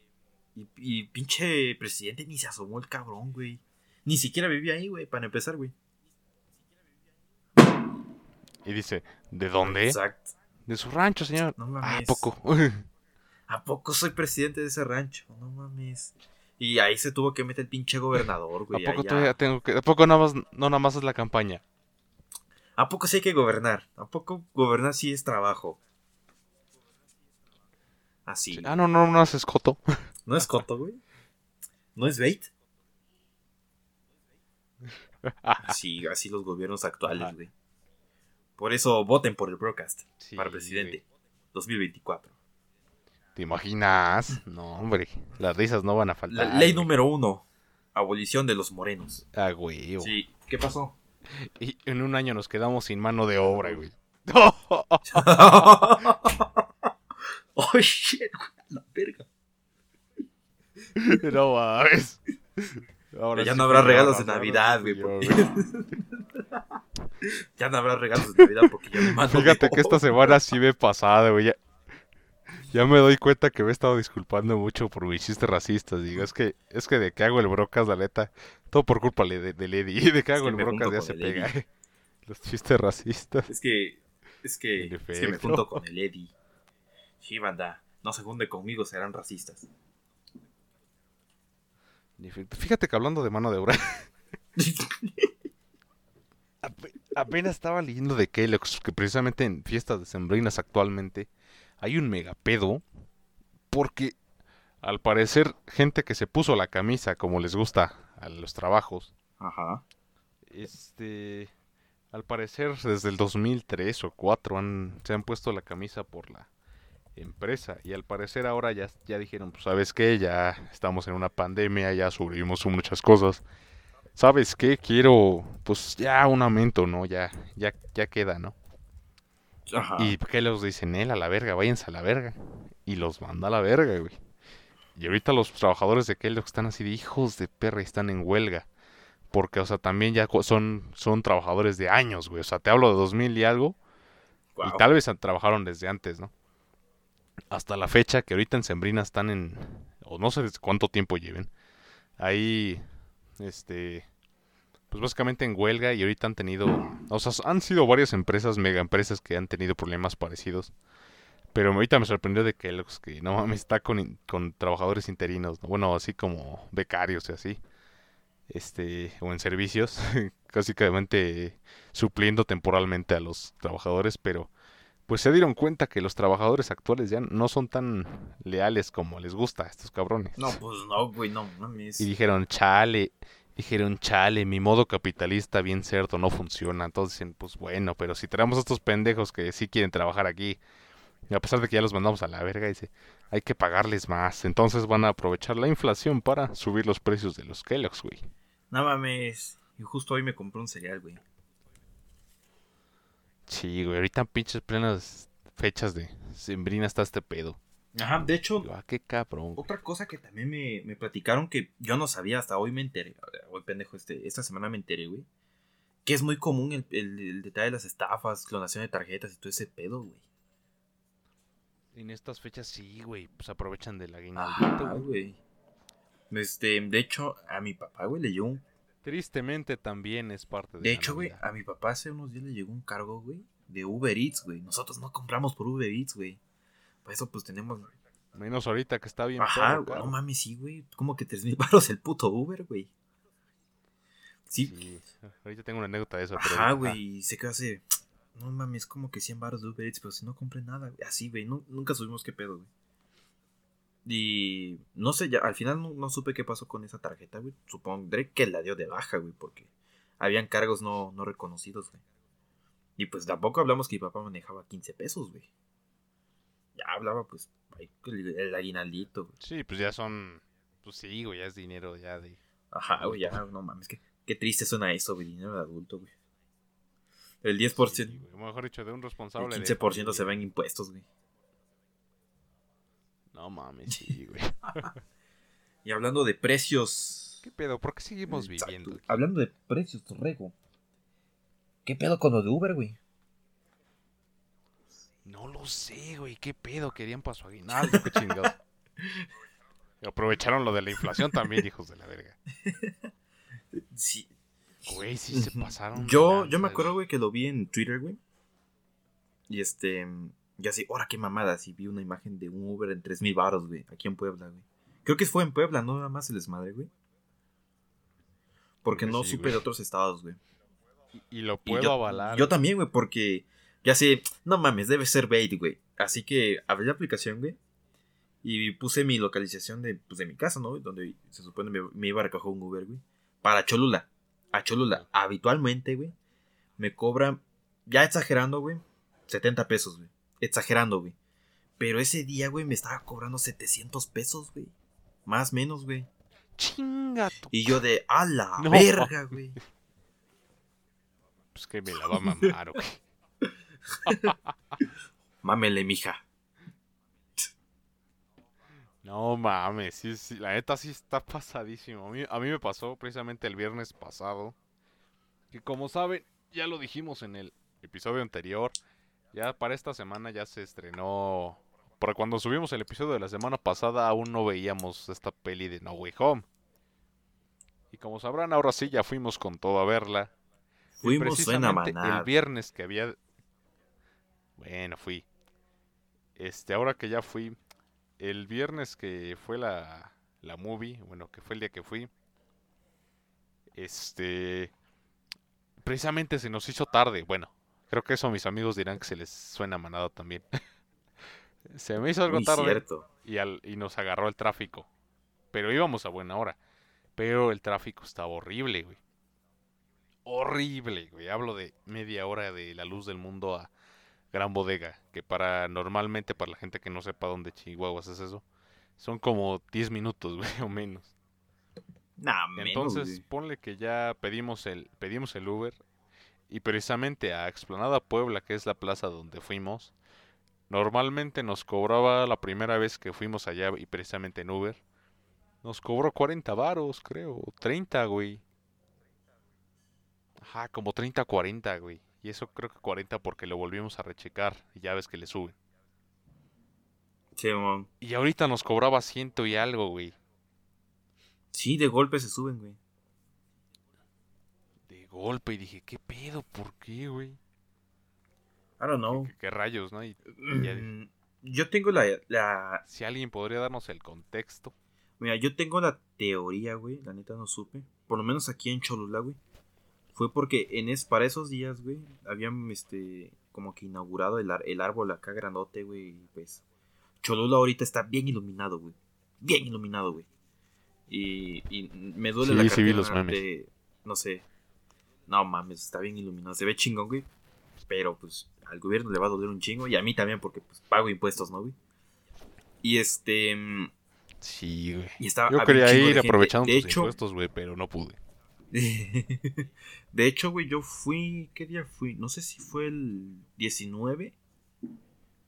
Y, y pinche presidente ni se asomó el cabrón, güey. Ni siquiera vivía ahí, güey, para empezar, güey. Y dice, ¿de dónde? Exacto. De su rancho, señor. No mames. poco. <laughs> ¿A poco soy presidente de ese rancho? No mames. Y ahí se tuvo que meter el pinche gobernador, ¿A güey. poco allá. todavía tengo que.? ¿A poco nada más, no nada más es la campaña? ¿A poco sí hay que gobernar? ¿A poco gobernar sí es trabajo? Así. Ah, no, no, no es escoto. ¿No es coto, güey? ¿No es bait? <laughs> Así, así los gobiernos actuales, Ajá. güey. Por eso voten por el broadcast Sí, para presidente 2024. ¿Te imaginas? No, hombre. Las risas no van a La faltar. ley güey. número uno. Abolición de los morenos. Ah, güey. Sí. ¿Qué pasó? Y en un año nos quedamos sin mano de obra, güey. <laughs> oh, shit, la verga. <laughs> no mames. Ahora Ya sí no habrá regalos de Navidad, güey. porque- <laughs> ya no habrá regalos de Navidad porque ya mano de Fíjate que esta semana sí me he pasado, güey. Ya, ya me doy cuenta que me he estado disculpando mucho por mis chistes racistas. Digo, es que, es que de que hago el brocas, la neta, todo por culpa de, de Lady. <laughs> De que hago que el me brocas ya se el pega. <laughs> Los chistes racistas. Es que. Es que. Es que me junto con el Eddie. Sí, banda. No se junte conmigo, serán racistas. Fíjate que hablando de mano de obra. <laughs> apenas estaba leyendo de Kellogg's que precisamente en fiestas decembrinas actualmente hay un megapedo porque al parecer gente que se puso la camisa como les gusta a los trabajos. Ajá. Este al parecer desde el 2003 o 4 han, se han puesto la camisa por la empresa y al parecer ahora ya, ya dijeron, pues sabes qué, ya estamos en una pandemia, ya sobrevivimos muchas cosas. ¿Sabes qué? Quiero pues ya un aumento, ¿no? Ya ya ya queda, ¿no? Ajá. Y qué los dicen, él a la verga, váyanse a la verga. Y los manda a la verga, güey. Y ahorita los trabajadores de Kellogg están así de hijos de perra y están en huelga. Porque, o sea, también ya son, son trabajadores de años, güey. O sea, te hablo de 2000 y algo. Y tal vez trabajaron desde antes, ¿no? Hasta la fecha que ahorita en Sembrina están en... O no sé cuánto tiempo lleven. Ahí, este... Pues básicamente en huelga y ahorita han tenido... O sea, han sido varias empresas, mega empresas que han tenido problemas parecidos. Pero ahorita me sorprendió de que, que no mames, está con, con trabajadores interinos, ¿no? bueno, así como becarios y así este o en servicios, <laughs> básicamente supliendo temporalmente a los trabajadores, pero pues se dieron cuenta que los trabajadores actuales ya no son tan leales como les gusta a estos cabrones. No, pues no, güey, no mames. Y dijeron, chale, dijeron, chale, mi modo capitalista bien cierto no funciona. Entonces dicen, pues bueno, pero si tenemos a estos pendejos que sí quieren trabajar aquí, y a pesar de que ya los mandamos a la verga, dice, hay que pagarles más. Entonces van a aprovechar la inflación para subir los precios de los Kellogg's, güey. No mames. Y justo hoy me compré un cereal, güey. Sí, güey. Ahorita en pinches plenas fechas de sembrina está este pedo. Ajá, de hecho. Ah, qué cabrón. Otra cosa que también me, me, platicaron que yo no sabía, hasta hoy me enteré. Hoy, pendejo, este, esta semana me enteré, güey. Que es muy común el, el, detalle de las estafas, clonación de tarjetas y todo ese pedo, güey. En estas fechas sí, güey. Pues aprovechan de la guinda. güey. Este, de hecho, a mi papá, güey, le un. Tristemente también es parte de. De hecho, güey, a mi papá hace unos días le llegó un cargo, güey, de Uber Eats, güey. Nosotros no compramos por Uber Eats, güey. Por eso, pues tenemos. Menos ahorita que está bien. Ajá, güey. No mames, sí, güey. Como que tres mil <laughs> baros el puto Uber, güey. Sí. Ahorita tengo una anécdota de eso. Ajá, güey. Se quedó hace. No mames, como que 100 baros de Uber Eats, pero si no compré nada, Así, güey. nunca subimos qué pedo, güey. Y no sé, ya al final no, supe qué pasó con esa tarjeta, güey. Supondré que la dio de baja, güey, porque habían cargos no, no reconocidos, güey. Y pues tampoco hablamos que mi papá manejaba 15 pesos, güey. Ya hablaba, pues, el, el aguinaldito, güey. Sí, pues ya son. Pues sí, güey, ya es dinero ya de. Ajá, güey, ya, no mames, qué, qué triste suena eso, güey, dinero de adulto, güey. El 10%. Sí, mejor dicho, de un responsable. El 15% se va en impuestos, güey. No mames, sí, <laughs> güey. y hablando de precios. ¿Qué pedo? ¿Por qué seguimos viviendo? Hablando de precios, Torrego. ¿Qué pedo con lo de Uber, güey? No lo sé, güey. ¿Qué pedo querían para su aguinaldo? Qué chingado. <laughs> aprovecharon lo de la inflación también, hijos de la verga. Sí. Güey, sí se pasaron. Yo, yo me acuerdo, güey, que lo vi en Twitter, güey. Y este. Y así, ahora qué mamada, si vi una imagen de un Uber en 3000 baros, güey, aquí en Puebla, güey. Creo que fue en Puebla, no nada más el desmadre, güey. Porque no supe de otros estados, güey. Y, lo puedo avalar. Yo también, güey, porque ya sé, no mames, debe ser bait, güey. Así que abrí la aplicación, güey. Y puse mi localización de, pues, de mi casa, ¿no? Donde se supone me, me iba a recoger un Uber, güey. Para Cholula. A Cholula. Habitualmente, güey. Me cobran, ya exagerando, güey, 70 pesos, güey. Exagerando, güey. Pero ese día, güey, me estaba cobrando 700 pesos, güey. Más menos, güey. Chingato. Y yo de, a la <laughs> verga, güey. Pues que me la va a mamar, güey. <laughs> Mámele, mija. No mames, sí, sí, la neta sí está pasadísimo. A mí, a mí me pasó precisamente el viernes pasado. Que como saben, ya lo dijimos en el episodio anterior. Ya para esta semana ya se estrenó. Para cuando subimos el episodio de la semana pasada aún no veíamos esta peli de No Way Home. Y como sabrán, ahora sí ya fuimos con todo a verla. Fuimos, suena El viernes que había. Bueno, fui. este, ahora que ya fui, el viernes que fue la, la movie, bueno, que fue el día que fui, este, precisamente se nos hizo tarde. Bueno, creo que eso mis amigos dirán que se les suena manado también. <laughs> se me hizo algo Muy tarde cierto. y, al, y nos agarró el tráfico. Pero íbamos a buena hora. Pero el tráfico estaba horrible, güey. Horrible, güey. Hablo de media hora de la luz del mundo a Gran Bodega. Que para normalmente, para la gente que no sepa dónde chihuahuas es eso, son como 10 minutos, <laughs> güey, o menos. Nah, Entonces, ponle que ya pedimos el, pedimos el Uber. Y precisamente a Explanada Puebla, que es la plaza donde fuimos, normalmente nos cobraba la primera vez que fuimos allá y precisamente en Uber. Nos cobró 40 varos, creo. o 30, güey. Ajá, como 30, 40, güey. Y eso creo que 40 porque lo volvimos a rechecar. Y ya ves que le suben. Sí. Y ahorita nos cobraba ciento y algo, güey. Sí, de golpe se suben, güey. Golpe. Y dije, ¿qué pedo? ¿Por qué, güey? I don't know. ¿Qué, qué rayos, no? Y ya Mm, Yo tengo la, la. si alguien podría darnos el contexto. Mira, yo tengo la teoría, güey. La neta no supe. Por lo menos aquí en Cholula, güey. Fue porque en es, para esos días, güey, habían, este, como que inaugurado el, ar- el árbol acá grandote, güey. Y pues, Cholula ahorita está bien iluminado, güey. Bien iluminado, güey. Y, y me duele Sí, la sí vi los cartera memes. de- no sé. No mames, está bien iluminado. Se ve chingón, güey. Pero pues al gobierno le va a doler un chingo. Y a mí también, porque pues pago impuestos, ¿no, güey? Y este. Sí, güey. Y estaba. Yo quería ir aprovechando De tus hecho, impuestos, güey, pero no pude. <laughs> de hecho, güey, yo fui. ¿Qué día fui? No sé si fue el 19.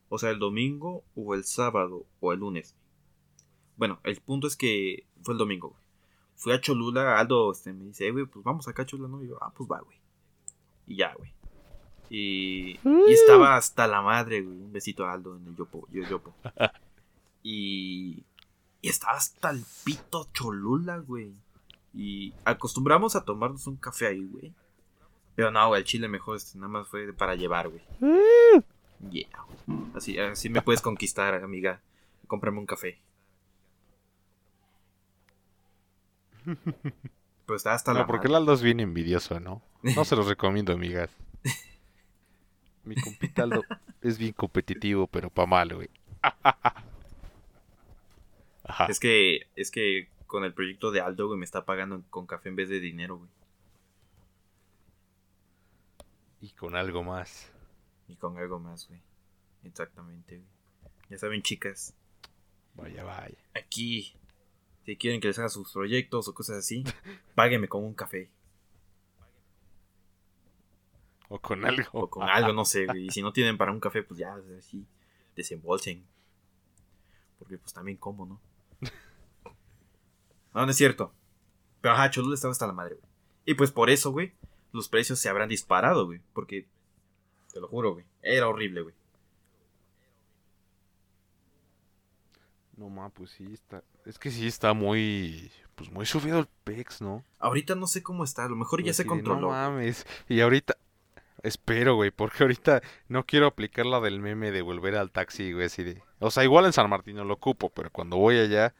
O sea, el domingo o el sábado o el lunes. Bueno, el punto es que fue el domingo, güey. Fui a Cholula, Aldo este, me dice, "Eh, güey, pues vamos acá a Cholula, ¿no? Y yo, ah, pues va, güey. Y ya, güey. Y, y estaba hasta la madre, güey. Un besito a Aldo en el yopo. Yo, yopo. <laughs> Y, y estaba hasta el pito Cholula, güey. Y acostumbramos a tomarnos un café ahí, güey. Pero no, güey, el chile mejor este, nada más fue para llevar, güey. Yeah. güey. Así, así me puedes conquistar, amiga. Cómprame un café. Pues está hasta la No, porque el. Aldo es bien envidioso, ¿no? No se los <laughs> recomiendo, amigas. Mi compita Aldo es bien competitivo, pero pa' mal, güey. <laughs> Ajá. Es que, es que con el proyecto de Aldo, güey, me está pagando con café en vez de dinero, güey. Y con algo más. Y con algo más, güey. Exactamente, güey. Ya saben, chicas, Vaya, vaya. aquí, si quieren que les haga sus proyectos o cosas así, <laughs> páguenme con un café. O con algo. O con algo, no sé, güey. Y si no tienen para un café, pues ya, así, desembolsen. Porque pues también como, ¿no? <laughs> No, no es cierto. Pero ajá, Cholula estaba hasta la madre, güey. Y pues por eso, güey, los precios se habrán disparado, güey. Porque, te lo juro, güey, era horrible, güey. No, ma, pues sí está. Es que sí está muy. Pues muy subido el PEX, ¿no? Ahorita no sé cómo está, a lo mejor ya Pues se controló. No mames. Y ahorita. Espero, güey, porque ahorita no quiero aplicar la del meme de volver al taxi, güey, así de... O sea, igual en San Martín no lo ocupo, pero cuando voy allá,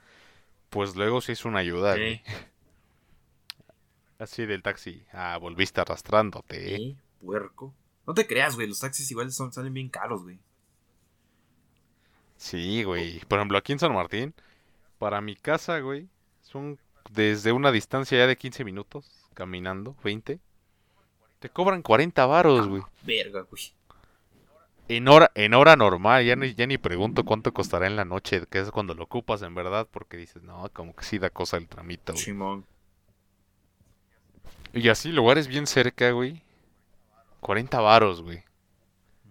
pues luego sí es una ayuda, güey. ¿Eh? <laughs> Así del taxi. Ah, volviste arrastrándote, ¿eh? ¿Eh? Puerco. No te creas, güey, los taxis igual son, salen bien caros, güey. Sí, güey. Por ejemplo, aquí en San Martín, para mi casa, güey, son desde una distancia ya de 15 minutos, caminando, 20. Te cobran 40 varos, güey. Verga, güey. En hora, en hora normal, ya ni, ya ni pregunto cuánto costará en la noche, que es cuando lo ocupas en verdad, porque dices, no, como que sí da cosa el tramito, güey. Chimón. Y así, lugares bien cerca, güey. 40 varos, güey.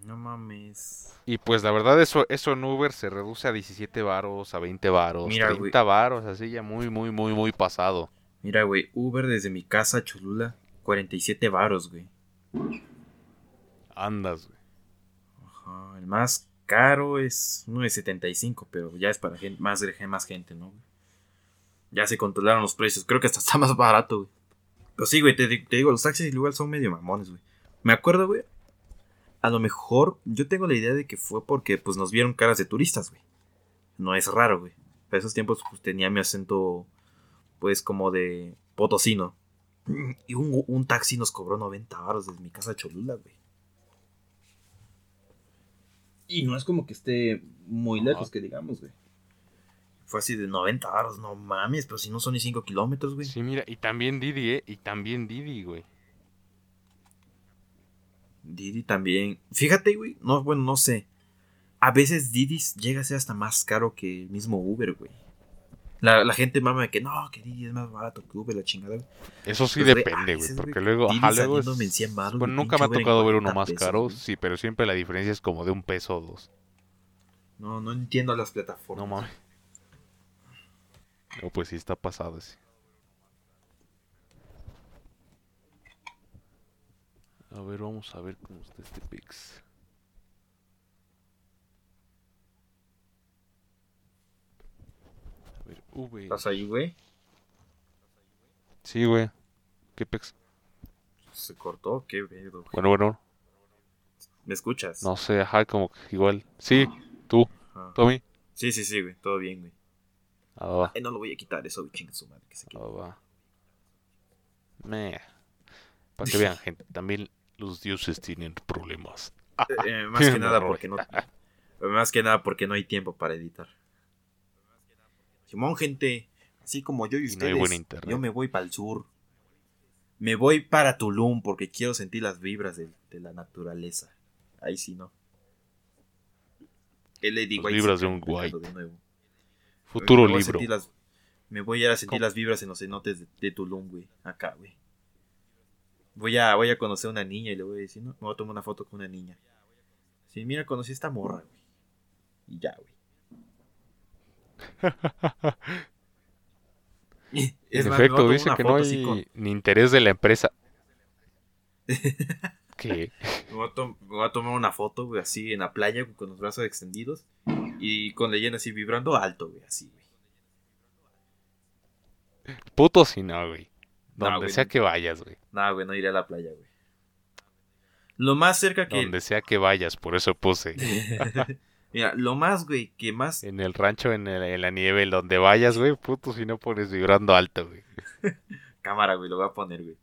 No mames. Y pues la verdad eso, eso en Uber se reduce a 17 varos, a 20 varos, Mira, 30 varos, así ya muy, muy, muy, muy pasado. Mira, güey, Uber desde mi casa a Cholula, 47 varos, güey. Andas, güey. Ajá, el más caro es uno de 75, pero ya es para gente, más, más gente, ¿no? güey? Ya se controlaron los precios, creo que hasta está más barato, güey. Pero sí, güey, te, te digo, los taxis igual son medio mamones, güey. Me acuerdo, güey, a lo mejor yo tengo la idea de que fue porque pues nos vieron caras de turistas, güey. No es raro, güey. Para esos tiempos pues tenía mi acento pues como de potosino. Y un, un taxi nos cobró 90 baros desde mi casa a Cholula, güey. Y no es como que esté muy lejos, Ajá. que digamos, güey. Fue así de 90 baros, no mames, pero si no son ni 5 kilómetros, güey. Sí, mira, y también Didi, ¿eh? Y también Didi, güey. Didi también. Fíjate, güey. No, bueno, no sé. A veces Didi llega a ser hasta más caro que el mismo Uber, güey. La, la gente mama de que no, que Didi es más barato que Uber, la chingada. güey. Eso sí Pues, depende, güey. Porque luego, ajá, luego es... saliéndome en 100 varos, Bueno, nunca me ha tocado ver uno 40 más pesos, caro, güey. sí, pero siempre la diferencia es como de un peso o dos. No, no entiendo las plataformas. No mames. No, pues sí está pasado ese. A ver, vamos a ver cómo está este Pix. A ver, V. ¿Estás ahí, güey? Sí, güey. ¿Qué Pix? Se cortó, qué pedo. güey. Bueno, bueno, ¿Me escuchas? no sé, ajá, como que igual. Sí, tú, Ajá. Tommy. Sí, sí, sí, güey. Todo bien, güey. Ah, va, Ay, no lo voy a quitar eso, güey. Chinga su madre, que se ah, quede. va. Meh. Para que vean, gente, también los dioses tienen problemas. Eh, más <laughs> que nada porque no. Más que nada porque no hay tiempo para editar. Simón, gente. Así como yo y Y no ustedes. buen internet. Yo me voy para el sur. Me voy para Tulum porque quiero sentir las vibras de, de la naturaleza. Ahí sí, ¿no? Las White vibras de un nuevo. Futuro Me libro. las- me voy a ir a sentir ¿Cómo? las vibras en los cenotes de, de Tulum, güey. Acá, güey. Voy a, voy a conocer a una niña y le voy a decir, no, me voy a tomar una foto con una niña. Sí, mira, conocí a esta morra, güey. Y ya, güey. <laughs> Es en más, efecto, dice que no hay con- ni interés de la empresa. <laughs> ¿Qué? Me voy, a tom- me voy a tomar una foto, güey, así en la playa, güey, con los brazos extendidos. Y con leyenda así vibrando alto, güey, así, güey. Puto si no, güey. Donde güey, sea que vayas, güey. Nada, güey, no iré a la playa, güey. Lo más cerca que. Donde sea que vayas, por eso puse. <laughs> Mira, lo más, güey, que más. En el rancho, en, el- en la nieve, en donde vayas, güey. Puto si no pones vibrando alto, güey. <laughs> Cámara, güey, lo voy a poner, güey.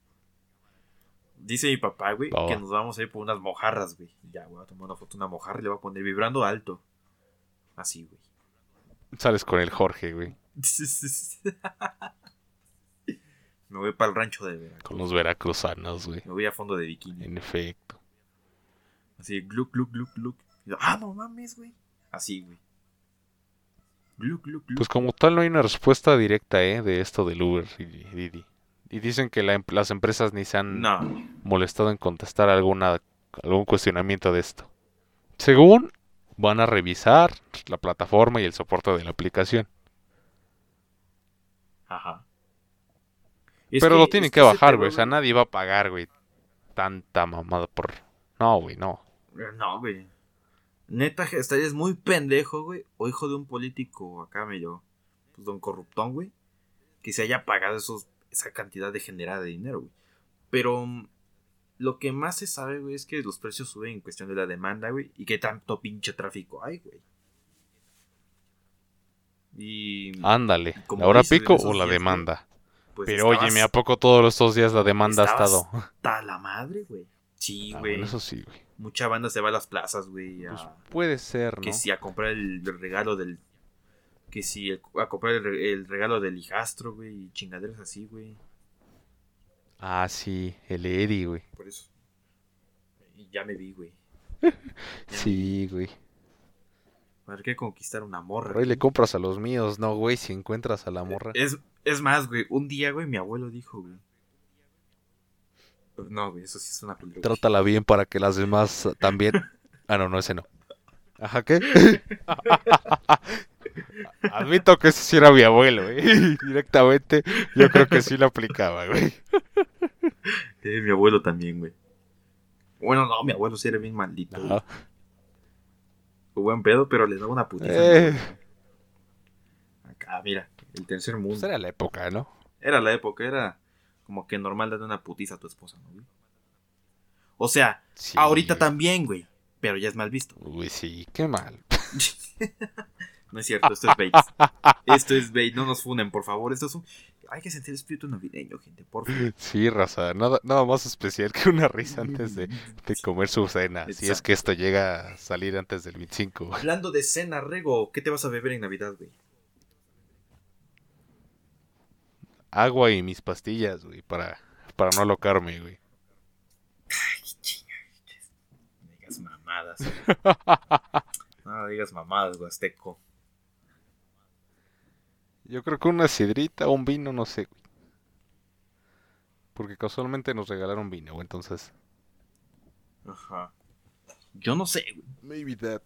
Dice mi papá, güey, que nos vamos a ir por unas mojarras, güey. Ya, voy a tomar una foto de una mojarra y le voy a poner vibrando alto. Así, güey. Sales con el Jorge, güey. <laughs> Me voy para el rancho de Veracruz. Con los veracruzanos, güey. Me voy a fondo de bikini. En efecto. Así, gluk, gluk, gluk, gluk. Y yo, ah, no mames, güey. Así, güey. Gluk, gluk, gluk. Pues como tal no hay una respuesta directa, ¿eh? De esto del Uber y Didi. Y dicen que la em- las empresas ni se han no. molestado en contestar alguna algún cuestionamiento de esto. Según van a revisar la plataforma y el soporte de la aplicación. Ajá. Es Pero lo tienen es que bajar, güey. O sea, nadie va a pagar, güey. Tanta mamada por... No, güey, no. No, güey. Neta, estarías muy pendejo, güey. O hijo de un político acá medio. Pues don corruptón, güey. Que se haya pagado esos, esa cantidad de generada de dinero, güey. Pero mm, lo que más se sabe, güey, es que los precios suben en cuestión de la demanda, güey. Y que tanto pinche tráfico hay, güey. Y. Ándale. ¿La hora pico o la demanda? Pues, Pero estabas óyeme, ¿a poco todos estos días la demanda ha estado? <laughs> hasta la madre, güey. Sí, Ah, güey. bueno, eso sí, güey. Mucha banda se va a las plazas, güey. a- Pues puede ser, ¿no? que si a comprar el, regalo del que si a comprar el, re- el regalo del hijastro, güey, y chingaderas así, güey. Ah, sí, el Eddie, güey. Por eso. Y ya me vi, güey. <laughs> Sí, güey. Hay que conquistar una morra. Ahí le güey. compras a los míos, ¿no, güey? Si encuentras a la morra. Es, es más, güey, un día, güey, mi abuelo dijo, güey. No, güey, eso sí es una güey. Trátala bien para que las demás también. <laughs> Ah, no, no, ese no. Ajá, ¿qué? <laughs> Admito que ese sí era mi abuelo, güey. <laughs> Directamente, yo creo que sí lo aplicaba, güey. Eh, mi abuelo también, güey. Bueno, no, mi abuelo sí era bien maldito. güey. Ajá. Buen pedo, pero le daba una putiza. Eh, Acá, mira, el tercer mundo. pues era la época, ¿no? Era la época, era como que normal darle una putiza a tu esposa, ¿no, güey? O sea, Sí, ahorita güey. también, güey. Pero ya es mal visto. Uy, sí, qué mal. <laughs> No es cierto, esto es bait. <laughs> esto es bait, no nos funen, por favor. Esto es un... Hay que sentir el espíritu navideño, gente, por favor. <laughs> Sí, raza, nada, nada más especial que una risa antes de, de comer su cena. Si es que esto llega a salir antes del 25. Hablando de cena, Rego, ¿qué te vas a beber en Navidad, güey? Agua y mis pastillas, güey, para, para no alocarme, güey. No digas mamadas. <laughs> no digas mamadas, Huasteco. Yo creo que una sidrita o un vino, no sé, güey. Porque casualmente nos regalaron vino, güey, entonces. Ajá. Yo no sé, güey. Maybe that.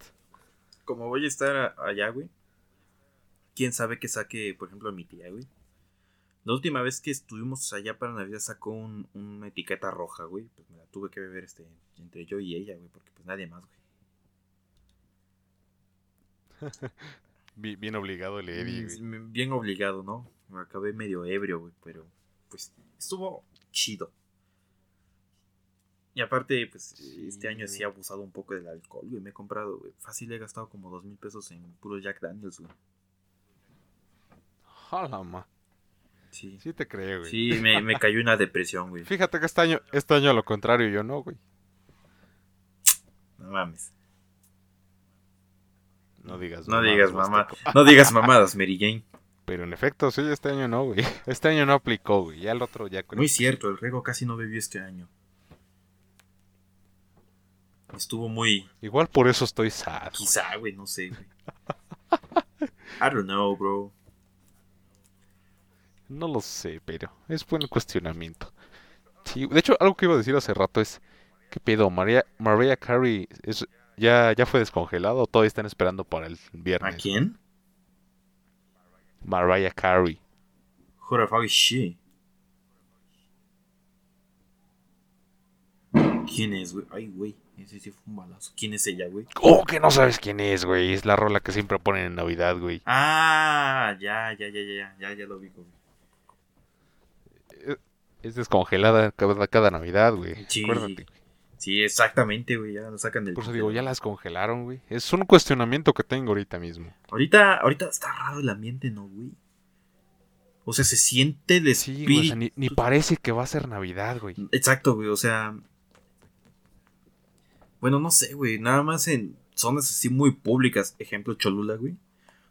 Como voy a estar a- allá, güey. Quién sabe qué saque, por ejemplo, mi tía, güey. La última vez que estuvimos allá para Navidad sacó un- una etiqueta roja, güey. Pues me la tuve que beber este, entre yo y ella, güey, porque pues nadie más, güey. <laughs> Bi- Bien obligado el Eddie, güey. Bien obligado, ¿no? Me acabé medio ebrio, güey, pero pues estuvo chido. Y aparte, pues Sí, este año sí he abusado un poco del alcohol, güey. Me he comprado, güey. Fácil he gastado como dos mil pesos en puro Jack Daniels, güey. Jala. Sí. Sí te creo, güey. Sí, me, me <laughs> cayó una depresión, güey. Fíjate que este año, este año a lo contrario, yo no, güey. No mames. No digas No mamadas, digas mamá. No digas mamadas, Mary Jane. Pero en efecto, sí, este año no, güey. <laughs> Este año no aplicó, güey. Ya el otro ya creo. Muy cierto, el Rego casi no bebió este año. Estuvo muy. Igual por eso estoy sad. Quizá, güey, no sé, güey. I don't know, bro. No lo sé, pero es buen cuestionamiento. Sí, de hecho, algo que iba a decir hace rato es, ¿qué pedo? María, Mariah Carey es, ya, ya fue descongelado o todavía están esperando para el ¿A viernes? quién? Mariah Carey. Who the fuck is she? ¿Quién es, güey? Ay, güey. Ese sí fue un balazo. ¿Quién es ella, güey? ¿Cómo que no sabes quién es, güey? Es la rola que siempre ponen en Navidad, güey. Ah, ya, ya, ya, ya, ya, ya, ya lo vi, güey. Es descongelada cada, cada Navidad, güey. Sí. Acuérdate. Sí, exactamente, güey. Ya lo sacan del. Por eso digo, ya congelador. la descongelaron, güey. Es un cuestionamiento que tengo ahorita mismo. Ahorita, ahorita está raro el ambiente, ¿no, güey? O sea, se siente el Sí, güey, o espíritu. sea, ni, ni parece que va a ser Navidad, güey. Exacto, güey, o sea. Bueno, no sé, güey. Nada más en zonas así muy públicas. Ejemplo, Cholula, güey.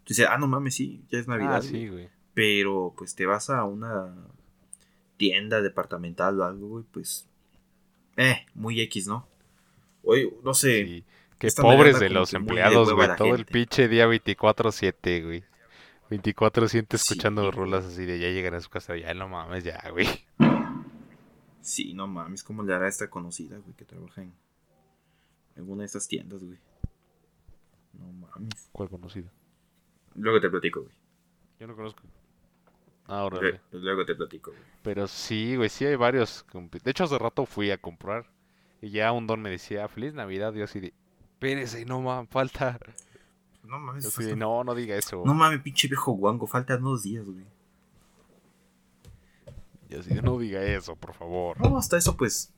Tú dices, ah, no mames, sí, ya es Navidad. Ah, sí, güey. Pero, pues te vas a una tienda departamental o algo, güey, pues. Eh, muy X, ¿no? Oye, no sé. Sí. Qué pobres de los empleados, güey. Todo el pinche día 24-7, güey. 24-7 Sí, escuchando güey. rolas así de ya llegan a su casa. Ya no mames, ya, güey. Sí, no mames, ¿cómo le hará esta conocida, güey, que trabaja en alguna de estas tiendas, güey? No mames. ¿Cuál conocido? Luego te platico, güey. Yo no conozco. Ah, Lue- órale. Luego te platico, güey. Pero sí, güey, sí hay varios. De hecho, hace rato fui a comprar. Y ya un don me decía, Feliz Navidad. Y yo así de, espérese, no mames, falta. No mames, Yo no, no diga eso. No mames, pinche viejo guango, faltan dos días, güey. Yo así de, no diga eso, por favor. No, hasta eso, pues.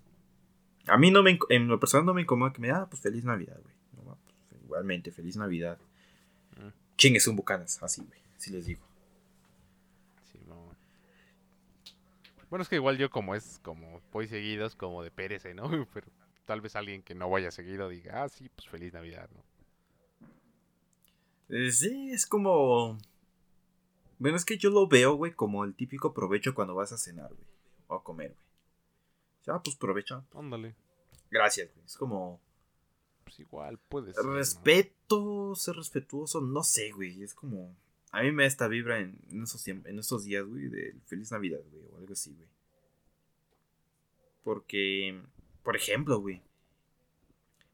A mí no me. En lo personal no me incomoda que me diga, ah, pues feliz Navidad, güey. No, pues, igualmente, feliz Navidad. Mm. Chingues un bucanas, así, güey. Así les digo. Sí, mamá. Bueno, es que igual yo como es como voy seguido es como de perece, ¿no? <laughs> Pero tal vez alguien que no vaya seguido diga, ah, sí, pues feliz Navidad, ¿no? Eh, sí, es como. Bueno, es que yo lo veo, güey, como el típico provecho cuando vas a cenar, güey. O a comer, güey. Ah, pues provecha. Ándale. Gracias, güey. Es como. Pues igual puede ser. ¿no? Respeto, ser respetuoso, no sé, güey. Es como. A mí me da esta vibra en, esos, tiemp- en esos días, güey, de Feliz Navidad, güey, o algo así, güey. Porque, por ejemplo, güey,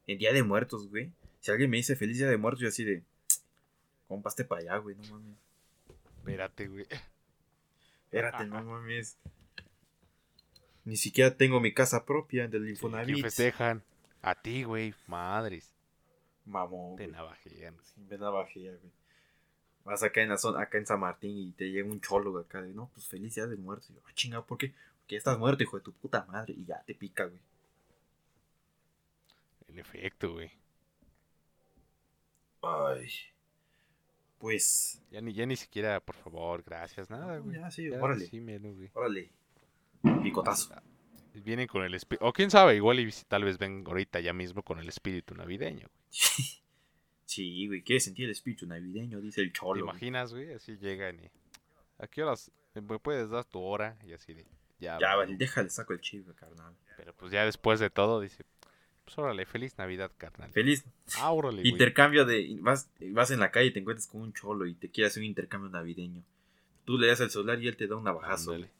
el Día de Muertos, güey. Si alguien me dice Feliz Día de Muertos, yo así de. Compaste para allá, güey, no mames. Espérate, güey. <laughs> Espérate, no mames. Ni siquiera tengo mi casa propia del ¿Quién Infonavit. festejan? A ti, güey. Madres. Mamón. Te güey. navajean. Sí, a bajilla, güey. Vas acá en la zona, acá en San Martín y te llega un cholo acá de, no, pues feliz día de muerto. Y yo, ah, chingado, ¿por qué? Porque ya estás muerto, hijo de tu puta madre. Y ya te pica, güey. En efecto, güey. Ay. Pues. Ya ni, ya ni siquiera, por favor, gracias, nada, güey. Ya, sí, Ya, órale. sí, melo, güey. Órale. Picotazo. Vienen con el espíritu. O quién sabe, igual y tal vez ven ahorita ya mismo con el espíritu navideño. güey. <laughs> Sí, güey, quiere sentir el espíritu navideño, dice el ¿Te cholo. güey. imaginas, güey? Así llegan y. ¿A qué horas me puedes dar tu hora? Y así de. Ya, Ya, vale, déjale, saco el chip, carnal. Pero pues ya después de todo dice. Pues órale, feliz Navidad, carnal. Feliz Ah, órale, güey. intercambio de. Vas, vas en la calle y te encuentras con un cholo y te quiere hacer un intercambio navideño. Tú le das el celular y él te da un navajazo. Ándale.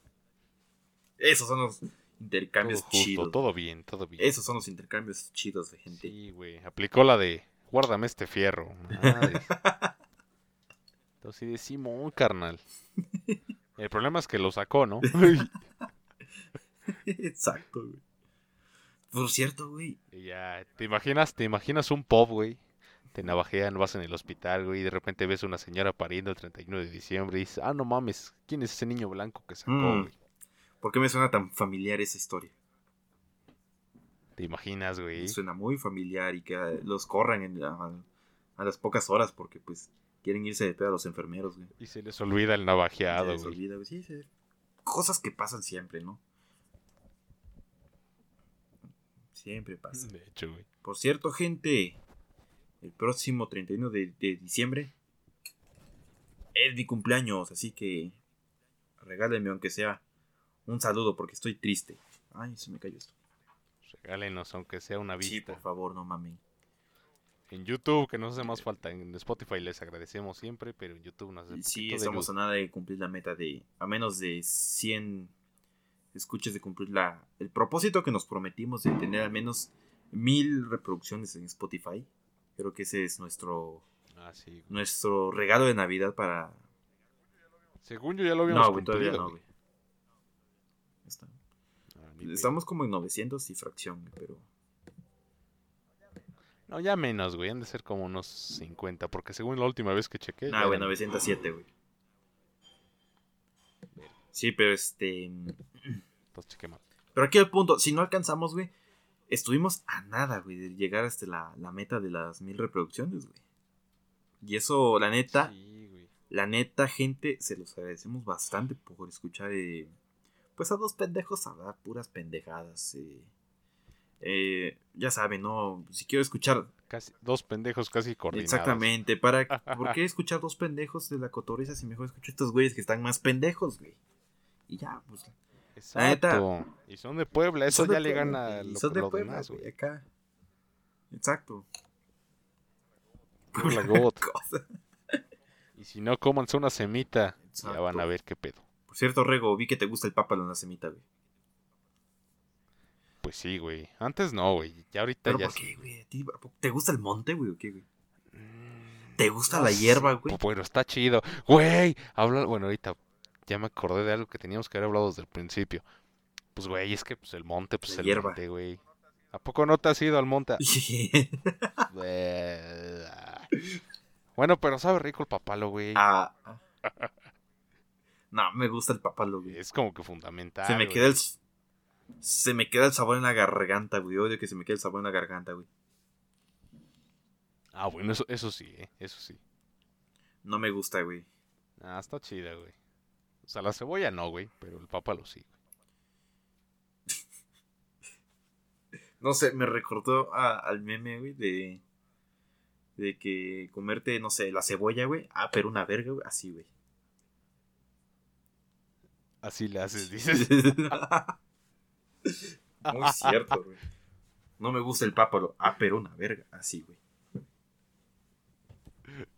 Esos son los Todo intercambios justo, chidos. todo bien, todo bien. Esos son los intercambios chidos de gente. Sí, güey. Aplicó la de. Guárdame este fierro. Madre. Entonces sí decimos, carnal. El problema es que lo sacó, ¿no? <laughs> Exacto, güey. Por cierto, güey. Ya, ¿te imaginas, te imaginas un pop, güey? Te navajean, vas en el hospital, güey, y de repente ves una señora pariendo el 31 de diciembre y dices, ah, no mames, ¿quién es ese niño blanco que sacó, Mm. güey? ¿Por qué me suena tan familiar esa historia? ¿Te imaginas, güey? Suena muy familiar y que eh, los corran en- a, a las pocas horas porque, pues, quieren irse de pedo a los enfermeros, güey. Y se les olvida el Se navajeado, les güey. olvida, güey. Sí, sí. Cosas que pasan siempre, ¿no? Siempre pasa. De hecho, güey. Por cierto, gente, el próximo 31 de, de diciembre es mi cumpleaños, así que regálenme aunque sea un saludo porque estoy triste. Ay, se me cayó esto. Regálenos, aunque sea una Sí, vista. por favor, no mamen. En YouTube, que nos hace más falta. En Spotify les agradecemos siempre, pero en YouTube nos hace Sí, de estamos a nada de cumplir la meta de a menos de 100 escuchas de cumplir la, el propósito que nos prometimos de tener al menos mil reproducciones en Spotify. Creo que ese es nuestro Ah, sí. nuestro regalo de Navidad para... Según yo ya lo habíamos No, güey, todavía no, güey. Está- Estamos como en 900 y fracción, güey, pero... No, ya menos, güey. Han de ser como unos 50, porque según la última vez que chequé. Ah, güey, eran- 907, güey. Sí, pero este... Entonces chequé mal. Pero aquí el punto, si no alcanzamos, güey, estuvimos a nada, güey, de llegar hasta la, la meta de las mil reproducciones, güey. Y eso, la neta, Sí, güey. la neta, gente, se los agradecemos bastante por escuchar, eh, pues a dos pendejos hablar puras pendejadas. eh. Eh, ya saben, ¿no? Si quiero escuchar Casi, dos pendejos casi coordinados. exactamente, para <laughs> ¿por qué escuchar dos pendejos de la cotorriza si mejor escucho a estos güeyes que están más pendejos, güey? Y ya, pues La neta- Exacto. Y son de Puebla, eso ya le gana lo, son de lo Puebla, demás, güey, acá. Exacto. Puebla God. Cosa. Y si no, cómanse una semita. Ya Exacto. van a ver qué pedo. Por cierto, Rego, vi que te gusta el en la semita, güey. Pues sí, güey. Antes no, güey. Ya ahorita ¿Pero ya por qué, güey? ¿A ti- ¿Te gusta el monte, güey, o qué, güey? Mm, ¿Te gusta no la hierba, güey? Bueno, está chido. Güey, habla... Bueno, ahorita ya me acordé de algo que teníamos que haber hablado desde el principio. Pues, güey, es que pues, el monte, pues La el hierba. monte, güey. ¿A poco no te has ido al monte? <laughs> Bueno, pero sabe rico el papalo, güey. ah. No, me gusta el papalo, güey. Es como que fundamental. Se me güey. queda el... Se me queda el sabor en la garganta, güey. Odio que se me quede el sabor en la garganta, güey. Ah, bueno, eso, eso sí, eh. Eso sí. No me gusta, güey. Ah, está chida, güey. O sea, la cebolla no, güey, pero el papalo sí. <laughs> No sé, me recordó a- al meme, güey, de... De que comerte, no sé, la cebolla, güey. Ah, pero una verga, güey. Así, güey. Así le haces, dices. <laughs> Muy cierto, güey. No me gusta el pápalo. Ah, pero una verga. Así, güey.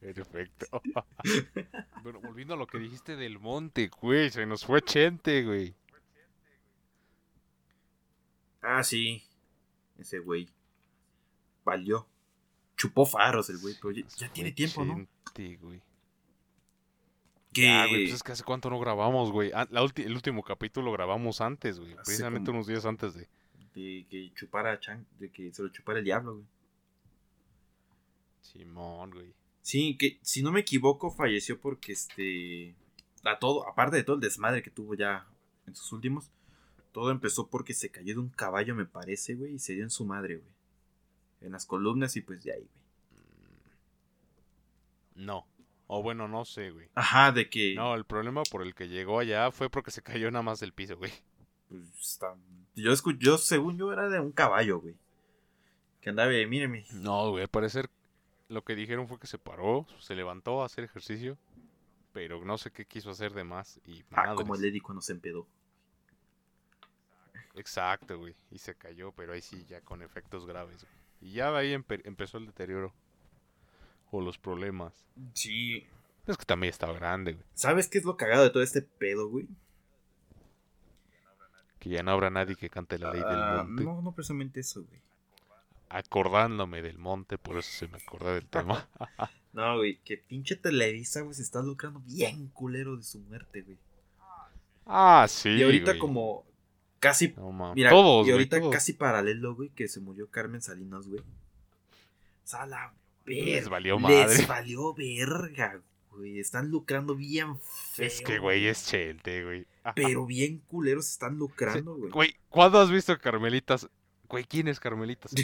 Perfecto. <laughs> bueno, volviendo a lo que dijiste del monte, güey, se nos fue Chente, güey. Ah, sí. Ese güey. Valió. Chupó faros el güey, pero ya, tiene tiempo, ¿no? Güey. Que Ya, güey, pues es que hace cuánto no grabamos, güey. Ah, la el último capítulo grabamos antes, güey. Precisamente como- unos días antes de. de que chupara Chan, de que se lo chupara el diablo, güey. Simón, güey. Sí, que si no me equivoco falleció porque este a todo, aparte de todo el desmadre que tuvo ya en sus últimos, todo empezó porque se cayó de un caballo, me parece, güey, y se dio en su madre, güey. En las columnas y pues de ahí, güey. No. O bueno, no sé, güey. Ajá, de que. No, el problema por el que llegó allá fue porque se cayó nada más del piso, güey. Pues, está... Yo, escu- yo, según yo, era de un caballo, güey. Que andaba, de, míreme. No, güey, al parecer lo que dijeron fue que se paró, se levantó a hacer ejercicio, pero no sé qué quiso hacer de más y Ah, como el Eddie cuando se empedó. Exacto, güey, y se cayó, pero ahí sí ya con efectos graves. güey. Y ya ahí empe- empezó el deterioro o los problemas. Sí. Es que también estaba grande, güey, ¿Sabes qué es lo cagado de todo este pedo, güey? que ya no habrá nadie que cante la ley del Ah, monte. no, no precisamente eso, güey. Acordándome del monte, por eso se me acordó del tema. <laughs> No, güey, que pinche Televisa, güey, se está lucrando bien culero de su muerte, güey. ah, sí. y ahorita güey. como casi, No, mira, todos, y güey, ahorita todos. casi paralelo, güey, que se murió Carmen Salinas, güey. O sea, Les valió Les madre. valió verga, güey. Están lucrando bien feo. Es que, güey, es chelte, güey. Pero bien culeros están lucrando, güey. Güey, ¿cuándo has visto Carmelitas? Güey, ¿quién es Carmelitas? <laughs>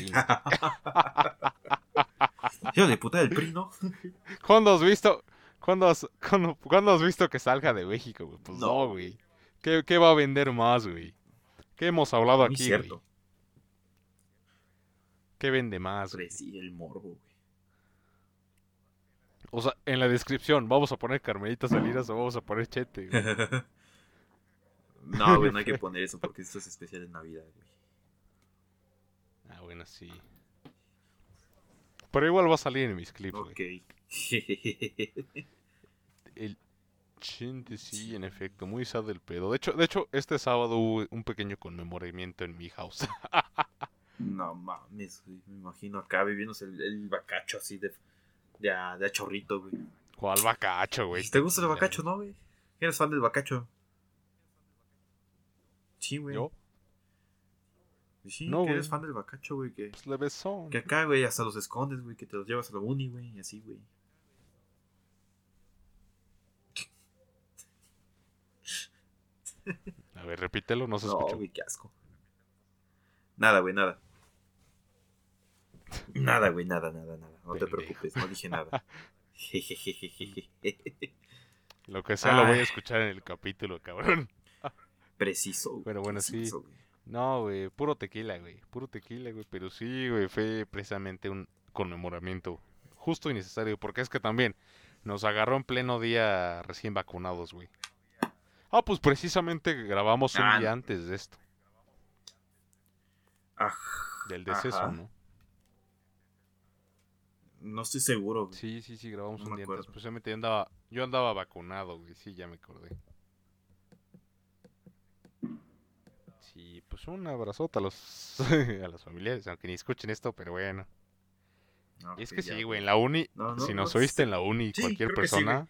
Hijo de puta del PRI, ¿no? ¿Cuándo has visto? ¿Cuándo has, cuándo, cuándo has visto que salga de México, güey? Pues No, no, güey. ¿Qué, qué va a vender más, güey? ¿Qué hemos hablado Muy aquí, cierto. güey? ¿Qué vende más, güey? sí, el morbo, güey. O sea, en la descripción, ¿vamos a poner Carmelitas Salinas o vamos a poner Chete, güey? <laughs> no, güey, no hay que <laughs> poner eso porque esto es especial de Navidad, güey. Ah, bueno, sí. Pero igual va a salir en mis clips, güey. Ok. <laughs> El Chente, sí, en efecto, muy sad del pedo. De hecho, de hecho, este sábado hubo un pequeño conmemoramiento en mi house. no mames, güey. Me imagino acá viviéndose el, el bacacho así de, de, a, de a chorrito, güey. ¿Cuál bacacho, güey? ¿Te gusta el bacacho, no, güey? ¿Eres fan del bacacho? Sí, güey. ¿Yo? Sí, No, que eres güey. fan del bacacho, güey. Que, Pues le besón. que acá, güey, hasta los escondes, güey. Que te los llevas a la uni, güey. Y así, güey. A ver, repítelo, no se No, escuchó. güey, qué asco. Nada, güey, nada. Nada, güey, nada, nada, nada. No te preocupes, no dije nada. <laughs> Lo que sea lo voy a escuchar en el capítulo, cabrón. <laughs> Preciso, güey. Pero bueno, sí. preciso, güey. No, güey, puro tequila, güey. Puro tequila, güey. Pero sí, güey, fue precisamente un conmemoramiento justo y necesario. Porque es que también nos agarró en pleno día recién vacunados, güey. Ah, pues precisamente grabamos un Ah, día no. antes de esto, Ah, del deceso, Ajá. ¿no? No estoy seguro, güey. Sí, sí, sí, grabamos No un día antes. Precisamente yo andaba, yo andaba vacunado, güey. Sí, ya me acordé. Sí, pues un abrazote a los <laughs> a los familiares, aunque ni escuchen esto, pero bueno. No, es que pues ya, sí, güey. en la uni, No, si nos no, oíste sí. en la uni, Sí, cualquier que sí, persona,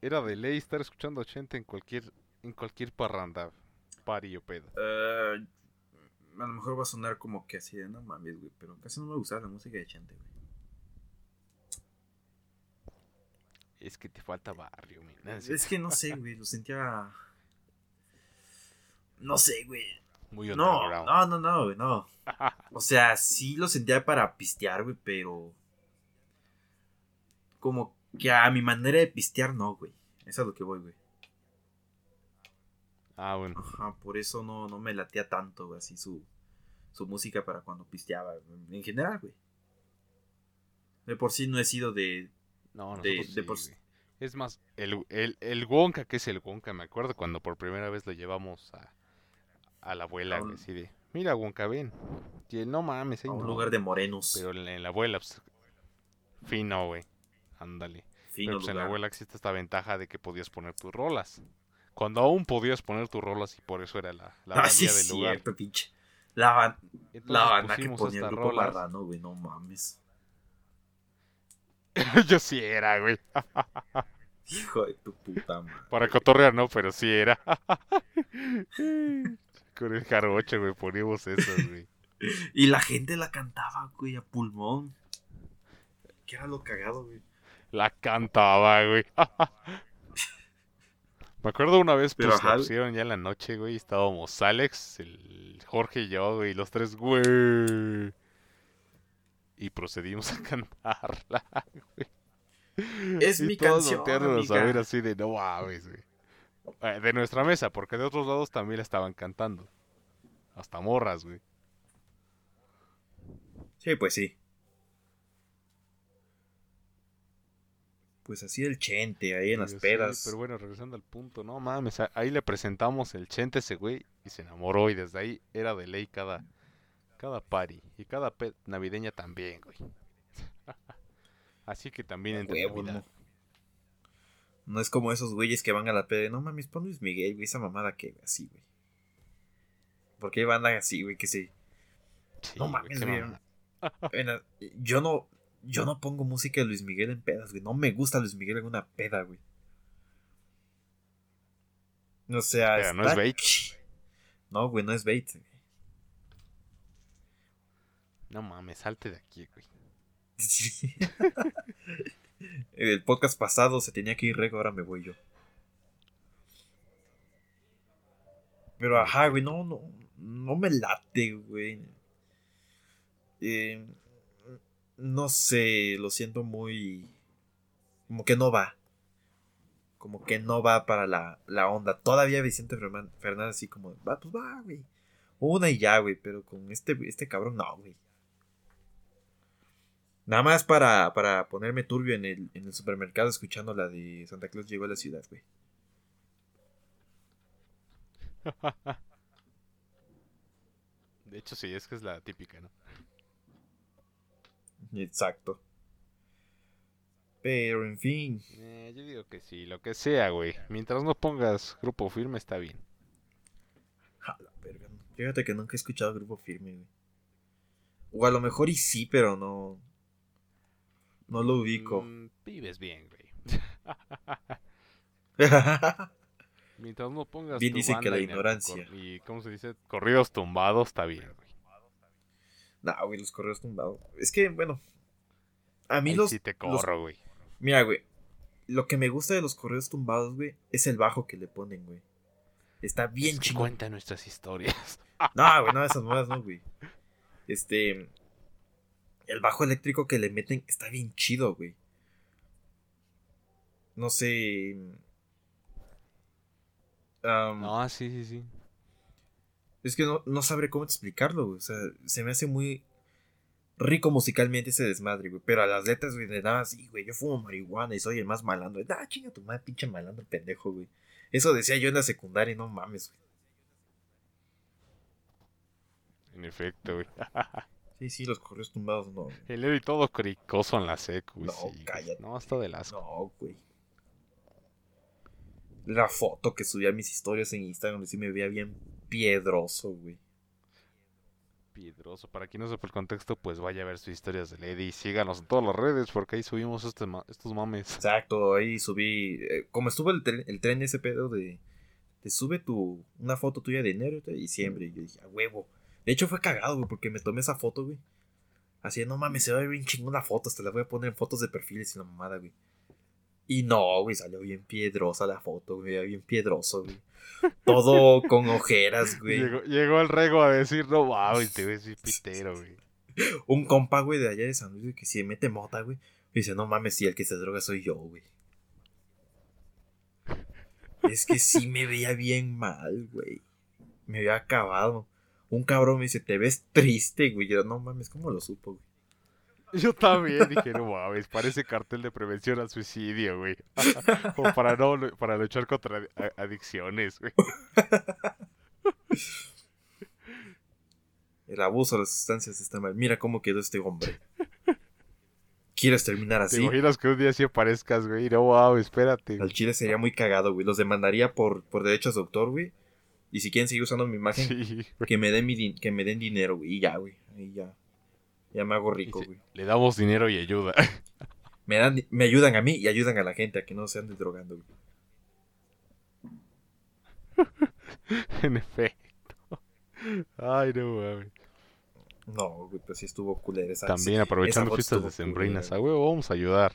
era de ley estar escuchando a gente en cualquier, en cualquier parranda, party o pedo. Eh, a lo mejor va a sonar como que así de no mames, güey. Pero casi no me gusta la música de Chante, güey. Es que te falta barrio, mi. Es que no sé, <laughs> güey. Lo sentía. No sé, güey. Muy No, no, no, no, güey, no. O sea, sí lo sentía para pistear, güey, pero. Como que a mi manera de pistear, no, güey. Eso es a lo que voy, güey. Ah, bueno. Ajá, por eso no, no me latía tanto, güey, así su, su música para cuando pisteaba, en general, güey. De por sí no he sido de... No, de- nosotros de sí, por-. Es más, el, el, el Wonka, que es el Wonka, me acuerdo cuando por primera vez lo llevamos a, a la abuela, un- así de, mira Wonka, ven. Y él, no mames, a ahí un no". lugar de morenos. Pero en, en la abuela, pues, fino, güey, ándale. fino Pero pues en la abuela existe esta ventaja de que podías poner tus rolas. Cuando aún podías poner tus rolas y por eso era la, la ah, sí, del lugar. cierto, pinche. La, Entonces la banda que ponía el grupo marrano, güey, no mames. <laughs> Yo sí era, güey. Hijo de tu puta madre. Para cotorrear, no, pero sí era. <laughs> Con el jarocho, güey, poníamos eso, güey. Y la gente la cantaba, güey, a pulmón. ¿Qué era lo cagado, güey? La cantaba, güey. <laughs> Me acuerdo una vez, pues, ajá. pusieron ya en la noche, güey. Estábamos Alex, el Jorge y yo, güey, los tres, güey. Y procedimos <laughs> a cantarla, güey. Es Y mi todos canción, volteándonos a amiga. ver así de, no mames, güey. Eh, De nuestra mesa, porque de otros lados también la estaban cantando. Hasta morras, güey. Sí, pues sí. Pues así el chente ahí en las pedas. pero bueno, regresando al punto, no mames, ahí le presentamos el chente ese güey y se enamoró y desde ahí era de ley cada, cada party y cada navideña también, güey. <laughs> Así que también A entre huevo, Navidad. no. No es como esos güeyes que van a la peda. No mames, pon Luis Miguel, güey. Esa mamada que así, güey. Porque hay bandas así, güey, que. Sí, No mames, güey. yo no. Yo no pongo música de Luis Miguel en pedas, güey. No me gusta Luis Miguel en una peda, güey. O sea, Pero no es bait. No, güey, no es bait. güey. No mames, salte de aquí, güey. En <laughs> el podcast pasado se tenía que ir Rego, ahora me voy yo. Pero ajá, güey, no, no, no me late, güey. Eh, no sé, lo siento muy... Como que no va. Como que no va para la, la onda. Todavía Vicente Fernández así como, va, pues va, güey. Una y ya, güey, pero con este, este cabrón no, güey. Nada más para, para ponerme turbio en el, en el supermercado escuchando la de Santa Claus llegó a la ciudad, güey. <laughs> De hecho, sí, es que es la típica, ¿no? Exacto. Pero en fin. Eh, yo digo que sí, lo que sea, güey. Mientras no pongas grupo firme, está bien. A la verga. Fíjate que nunca he escuchado Grupo Firme, güey. O a lo mejor y sí, pero no. No lo ubico. Mm, vives bien, güey. <laughs> Mientras no pongas Bien tu dicen que la ignorancia. Y, ¿cómo se dice? Corridos tumbados, está bien, güey. Nah, güey, los correos tumbados. Es que, bueno. A mí los. sí te corro, güey. Mira, güey. Lo que me gusta de los correos tumbados, güey, es el bajo que le ponen, güey. Está bien Es chingón. Cuenta nuestras historias. <laughs> No, güey, no, esas nuevas no, güey. Este. El bajo eléctrico que le meten está bien chido, güey. No sé. am, No, sí, sí, sí. Es que no, no sabré cómo explicarlo, güey. O sea, se me hace muy rico musicalmente ese desmadre, güey. Pero a las letras, güey, de nada así, güey. Yo fumo marihuana y soy el más malandro. Ah, chinga tu madre, pinche malandro pendejo, güey. Eso decía yo en la secundaria y no mames, güey. En efecto, güey. <laughs> Sí, sí, los correos tumbados no. güey. El Eddie todo cricoso en la secu, güey. No, sí, cállate. No, está del asco. No, güey. La foto que subí a mis historias en Instagram, sí me veía bien piedroso, güey. Piedroso. Para quien no sepa el contexto, pues vaya a ver sus historias del Eddie. Y síganos en todas las redes, porque ahí subimos este ma- estos mames. Exacto, ahí subí. eh, como estuvo el tren, el tren ese pedo de. Te sube tu. Una foto tuya de enero y diciembre. Y yo dije, a huevo. De hecho fue cagado, güey, porque me tomé esa foto, güey. Así, no mames, se va a ver bien chingón la foto. Hasta la voy a poner en fotos de perfiles y la mamada, güey. Y no, güey, salió bien piedrosa la foto, güey. Bien piedroso, güey. Todo <laughs> con ojeras, güey. Llegó, llegó el rego a decir, no mames, te ves bien pitero, güey. Un compa, güey, de allá de San Luis, güey, que si mete mota, güey. Dice, no mames, si el que se droga soy yo, güey. Es que sí me veía bien mal, güey. Me había acabado. Un cabrón me dice, te ves triste, güey. Yo, no mames, ¿cómo lo supo, güey? Yo también dije, no mames, parece cartel de prevención al suicidio, güey. <laughs> o para no, para luchar contra adicciones, güey. <laughs> El abuso de las sustancias está mal. Mira cómo quedó este hombre. ¿Quieres terminar ¿Te así? imaginas que un día sí aparezcas, güey? No, wow, espérate. Al chile sería muy cagado, güey. Los demandaría por, por derechos de autor, güey. Y si quieren seguir usando mi imagen, Sí, que me den mi que me den dinero, güey. Y ya, güey. Y ya. Ya me hago rico, güey. Le damos dinero y ayuda. <laughs> Me dan, me ayudan a mí y ayudan a la gente a que no se anden drogando, güey. <laughs> en efecto. Ay, no mames. No, güey, pues sí estuvo culera esa. También aprovechando fiestas decembrinas, culera, a huevo, vamos a ayudar.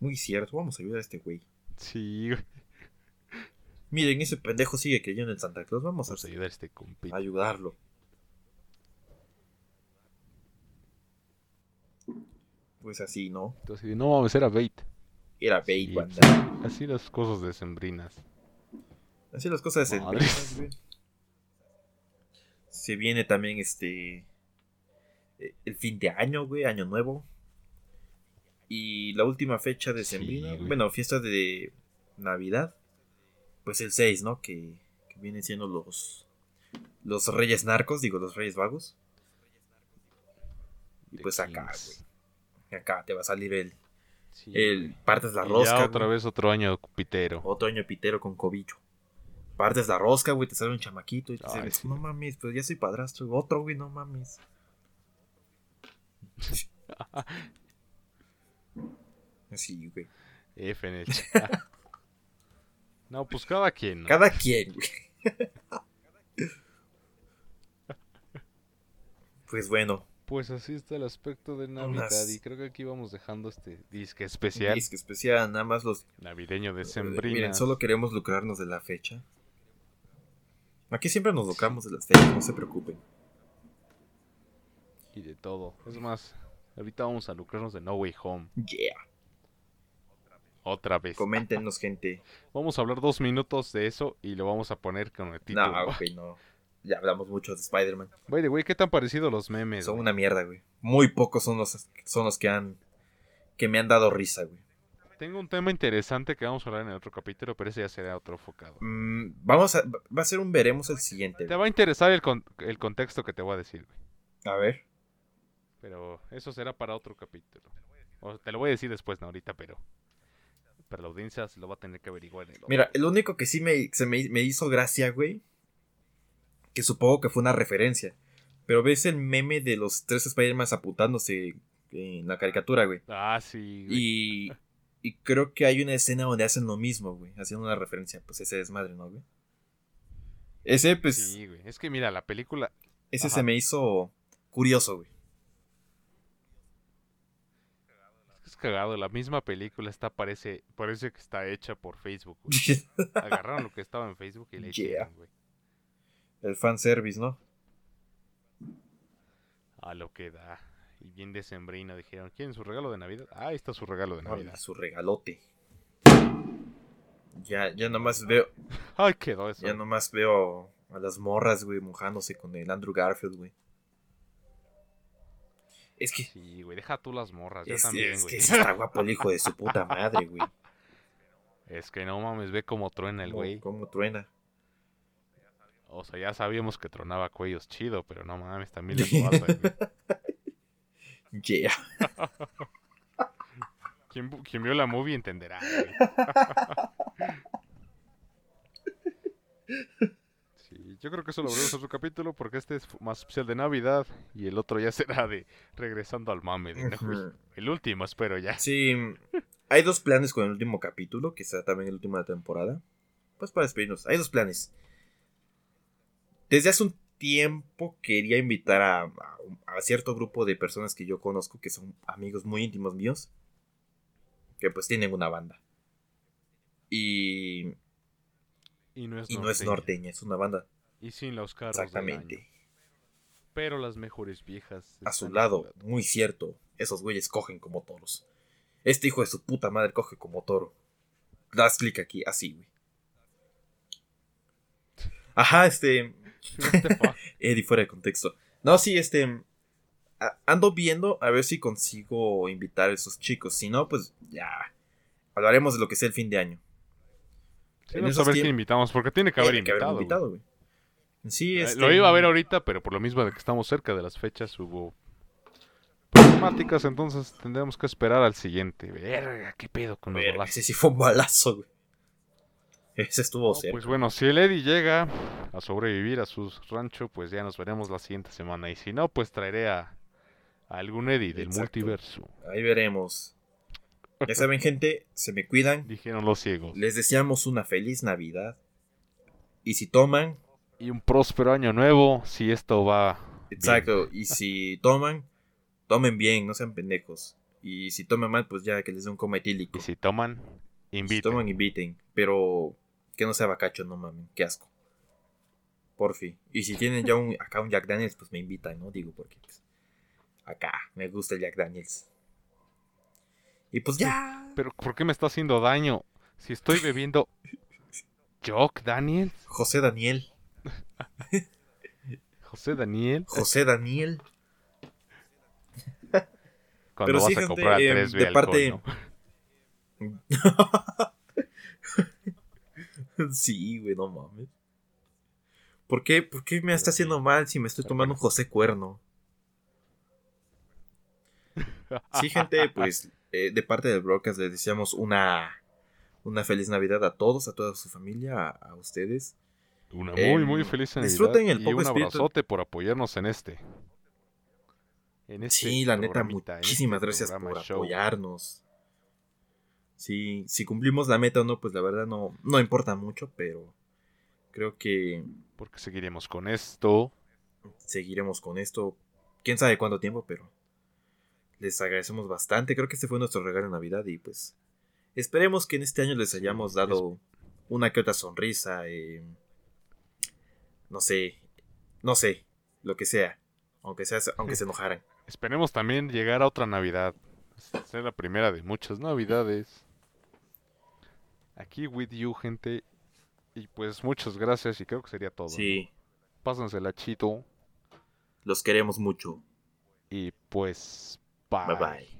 Muy cierto, vamos a ayudar a este güey. Sí, güey. Miren, ese pendejo sigue creyendo en Santa Claus. Vamos, Vamos a a ayudar a este compito. ayudarlo. Pues así, ¿no? Entonces, no mames, era bait. Era bait, Sí. Así las cosas decembrinas. Así las cosas de sembrinas, güey. Se viene también este. eh, El fin de año, güey, año nuevo. Y la última fecha de sembrina. bueno, fiesta de Navidad. Pues el 6, ¿no? Que, que vienen siendo los. Los reyes narcos, digo, los reyes vagos. Y pues acá, güey. Acá te va a salir el. Sí, el partes la Y rosca. ya otra güey. vez otro año pitero. Otro año pitero con cobillo. Partes la rosca, güey, te sale un chamaquito y te Ay, dices, sí. no mames, pues ya soy padrastro. Otro, güey, no mames. <laughs> Así, güey. F en el chat. <laughs> No, pues cada quien. ¿no? Cada quien, güey. <laughs> Pues bueno, Pues así está el aspecto de Navidad. Unas- Y creo que aquí vamos dejando este disque especial disque especial, nada más los. navideño de Miren, Sembrina. solo queremos lucrarnos de la fecha. Aquí siempre nos lucramos de las fechas, no se preocupen. Y de todo. Es más, ahorita vamos a lucrarnos de No Way Home. Yeah. Otra vez. Coméntenos, <laughs> gente. Vamos a hablar dos minutos de eso y lo vamos a poner con el título. No, güey, no. Ya hablamos mucho de Spider-Man. By the way, ¿qué tan parecido los memes? Son güey? una mierda, güey. Muy pocos son los, son los que han. que me han dado risa, güey. Tengo un tema interesante que vamos a hablar en el otro capítulo, pero ese ya será otro enfocado. Mm, vamos a. Va a ser un veremos el siguiente. Te güey. va a interesar el, con- el contexto que te voy a decir, güey. A ver. Pero eso será para otro capítulo. O te lo voy a decir después, no ahorita, pero. Pero la audiencia se lo va a tener que averiguar en el otro. Mira, el único que sí me, se me, me hizo gracia, güey. Que supongo que fue una referencia. Pero ves el meme de los tres Spider-Man apuntándose en la caricatura, güey. Ah, sí. güey. Y. Y creo que hay una escena donde hacen lo mismo, güey. Haciendo una referencia. Pues ese desmadre, ¿no, güey? Ese, pues. Sí, güey. Es que mira, la película. Ese Ajá. se me hizo curioso, güey. Es cagado, la misma película está parece parece que está hecha por Facebook, güey. <laughs> Agarraron lo que estaba en Facebook y le Yeah. hicieron, güey. El fanservice, ¿no? A lo que da. Y bien decembrino dijeron, ¿quieren su regalo de Navidad? Ah, ahí está su regalo de Navidad. su regalote. Ya, ya nomás veo, <laughs> Ay, quedó eso. ya nomás veo a las morras, güey, mojándose con el Andrew Garfield, güey. Es que, Sí, güey, deja tú las morras, yo es, también, es güey. que sí está guapo el hijo de su puta madre, güey. <laughs> Es que no mames, ve cómo truena el güey. Cómo truena. O sea, ya sabíamos que tronaba cuellos chido, pero no mames, también le. <laughs> Yeah. <laughs> Quien, vio la movie entenderá. <laughs> Sí, yo creo que eso lo veremos en otro capítulo porque este es más especial de Navidad y el otro ya será de regresando al mame de. El último, espero ya. Sí, hay dos planes con el último capítulo, que será también el último de la temporada. Pues para despedirnos, hay dos planes. Desde hace un tiempo quería invitar a, a- a cierto grupo de personas que yo conozco, que son amigos muy íntimos míos, que pues tienen una banda. Y, Y no es y no es norteña, es una banda. Y sin los carros del Exactamente. año. Pero las mejores viejas. A su lado, muy cierto, esos güeyes cogen como toros. Este hijo de su puta madre coge como toro. Das clic aquí, así, güey. Ajá, este. <laughs> Eddie fuera de contexto. No, sí, este. Ando viendo a ver si consigo invitar a esos chicos. Si no, pues ya. Hablaremos de lo que sea el fin de año. Sí, vamos a ver quién invitamos, porque tiene que haber Tiene que haber invitado. Sí, Eh, este, Lo iba a ver ahorita, pero por lo mismo de que estamos cerca de las fechas hubo problemáticas, entonces tendremos que esperar al siguiente. Verga, qué pedo con los balazos. ese sí fue un balazo, güey. Ese estuvo No, cerca. pues bueno, si el Eddie llega a sobrevivir a su rancho, pues ya nos veremos la siguiente semana. Y si no, pues traeré a, a algún Eddie del Exacto. multiverso. Ahí veremos. Ya <laughs> saben, gente, se me cuidan. Dijeron los ciegos. Les deseamos una feliz Navidad. Y si toman, Y un próspero año nuevo, si esto va... bien. exacto, y <laughs> si toman, tomen bien, no sean pendejos. Y si toman mal, pues ya que les dé un coma etílico. Y si toman, Si inviten. toman, inviten. Pero Que no sea bacacho, no mames, qué asco. Por fin. Y si tienen ya un, acá un Jack Daniels, pues me invitan, ¿no? Digo, porque pues, acá me gusta el Jack Daniels. Y pues ya. Pero ¿por qué me está haciendo daño? Si estoy bebiendo Jack Daniels. José Daniel. <laughs> José Daniel. José Daniel. Cuando Pero vas sí, a gente, comprar em, 3B de alcohol, parte- ¿no? <laughs> <laughs> sí, güey, no mames. ¿Por qué, ¿Por qué me está haciendo mal si me estoy tomando un José Cuerno? <laughs> Sí, gente, pues eh, de parte del broadcast les deseamos una, una feliz Navidad a todos, a toda su familia, a, a ustedes. Una Em, muy, muy feliz Navidad. disfruten el y poco un espíritu- abrazote por apoyarnos en este. En este Sí, la neta, en muchísimas este gracias por show. apoyarnos. Sí, si cumplimos la meta o no, pues la verdad no, no importa mucho, pero creo que Porque seguiremos con esto. seguiremos con esto. Quién sabe cuánto tiempo, pero les agradecemos bastante. Creo que este fue nuestro regalo de Navidad y pues esperemos que en este año les hayamos dado una que otra sonrisa. eh, no sé, no sé, lo que sea, aunque sea, aunque se enojaran. Esperemos también llegar a otra Navidad. Ser la primera de muchas Navidades. Aquí with you, gente. Y pues muchas gracias y creo que sería todo. Sí, ¿no? Pásensela chito. los queremos mucho. Y pues, bye. Bye bye.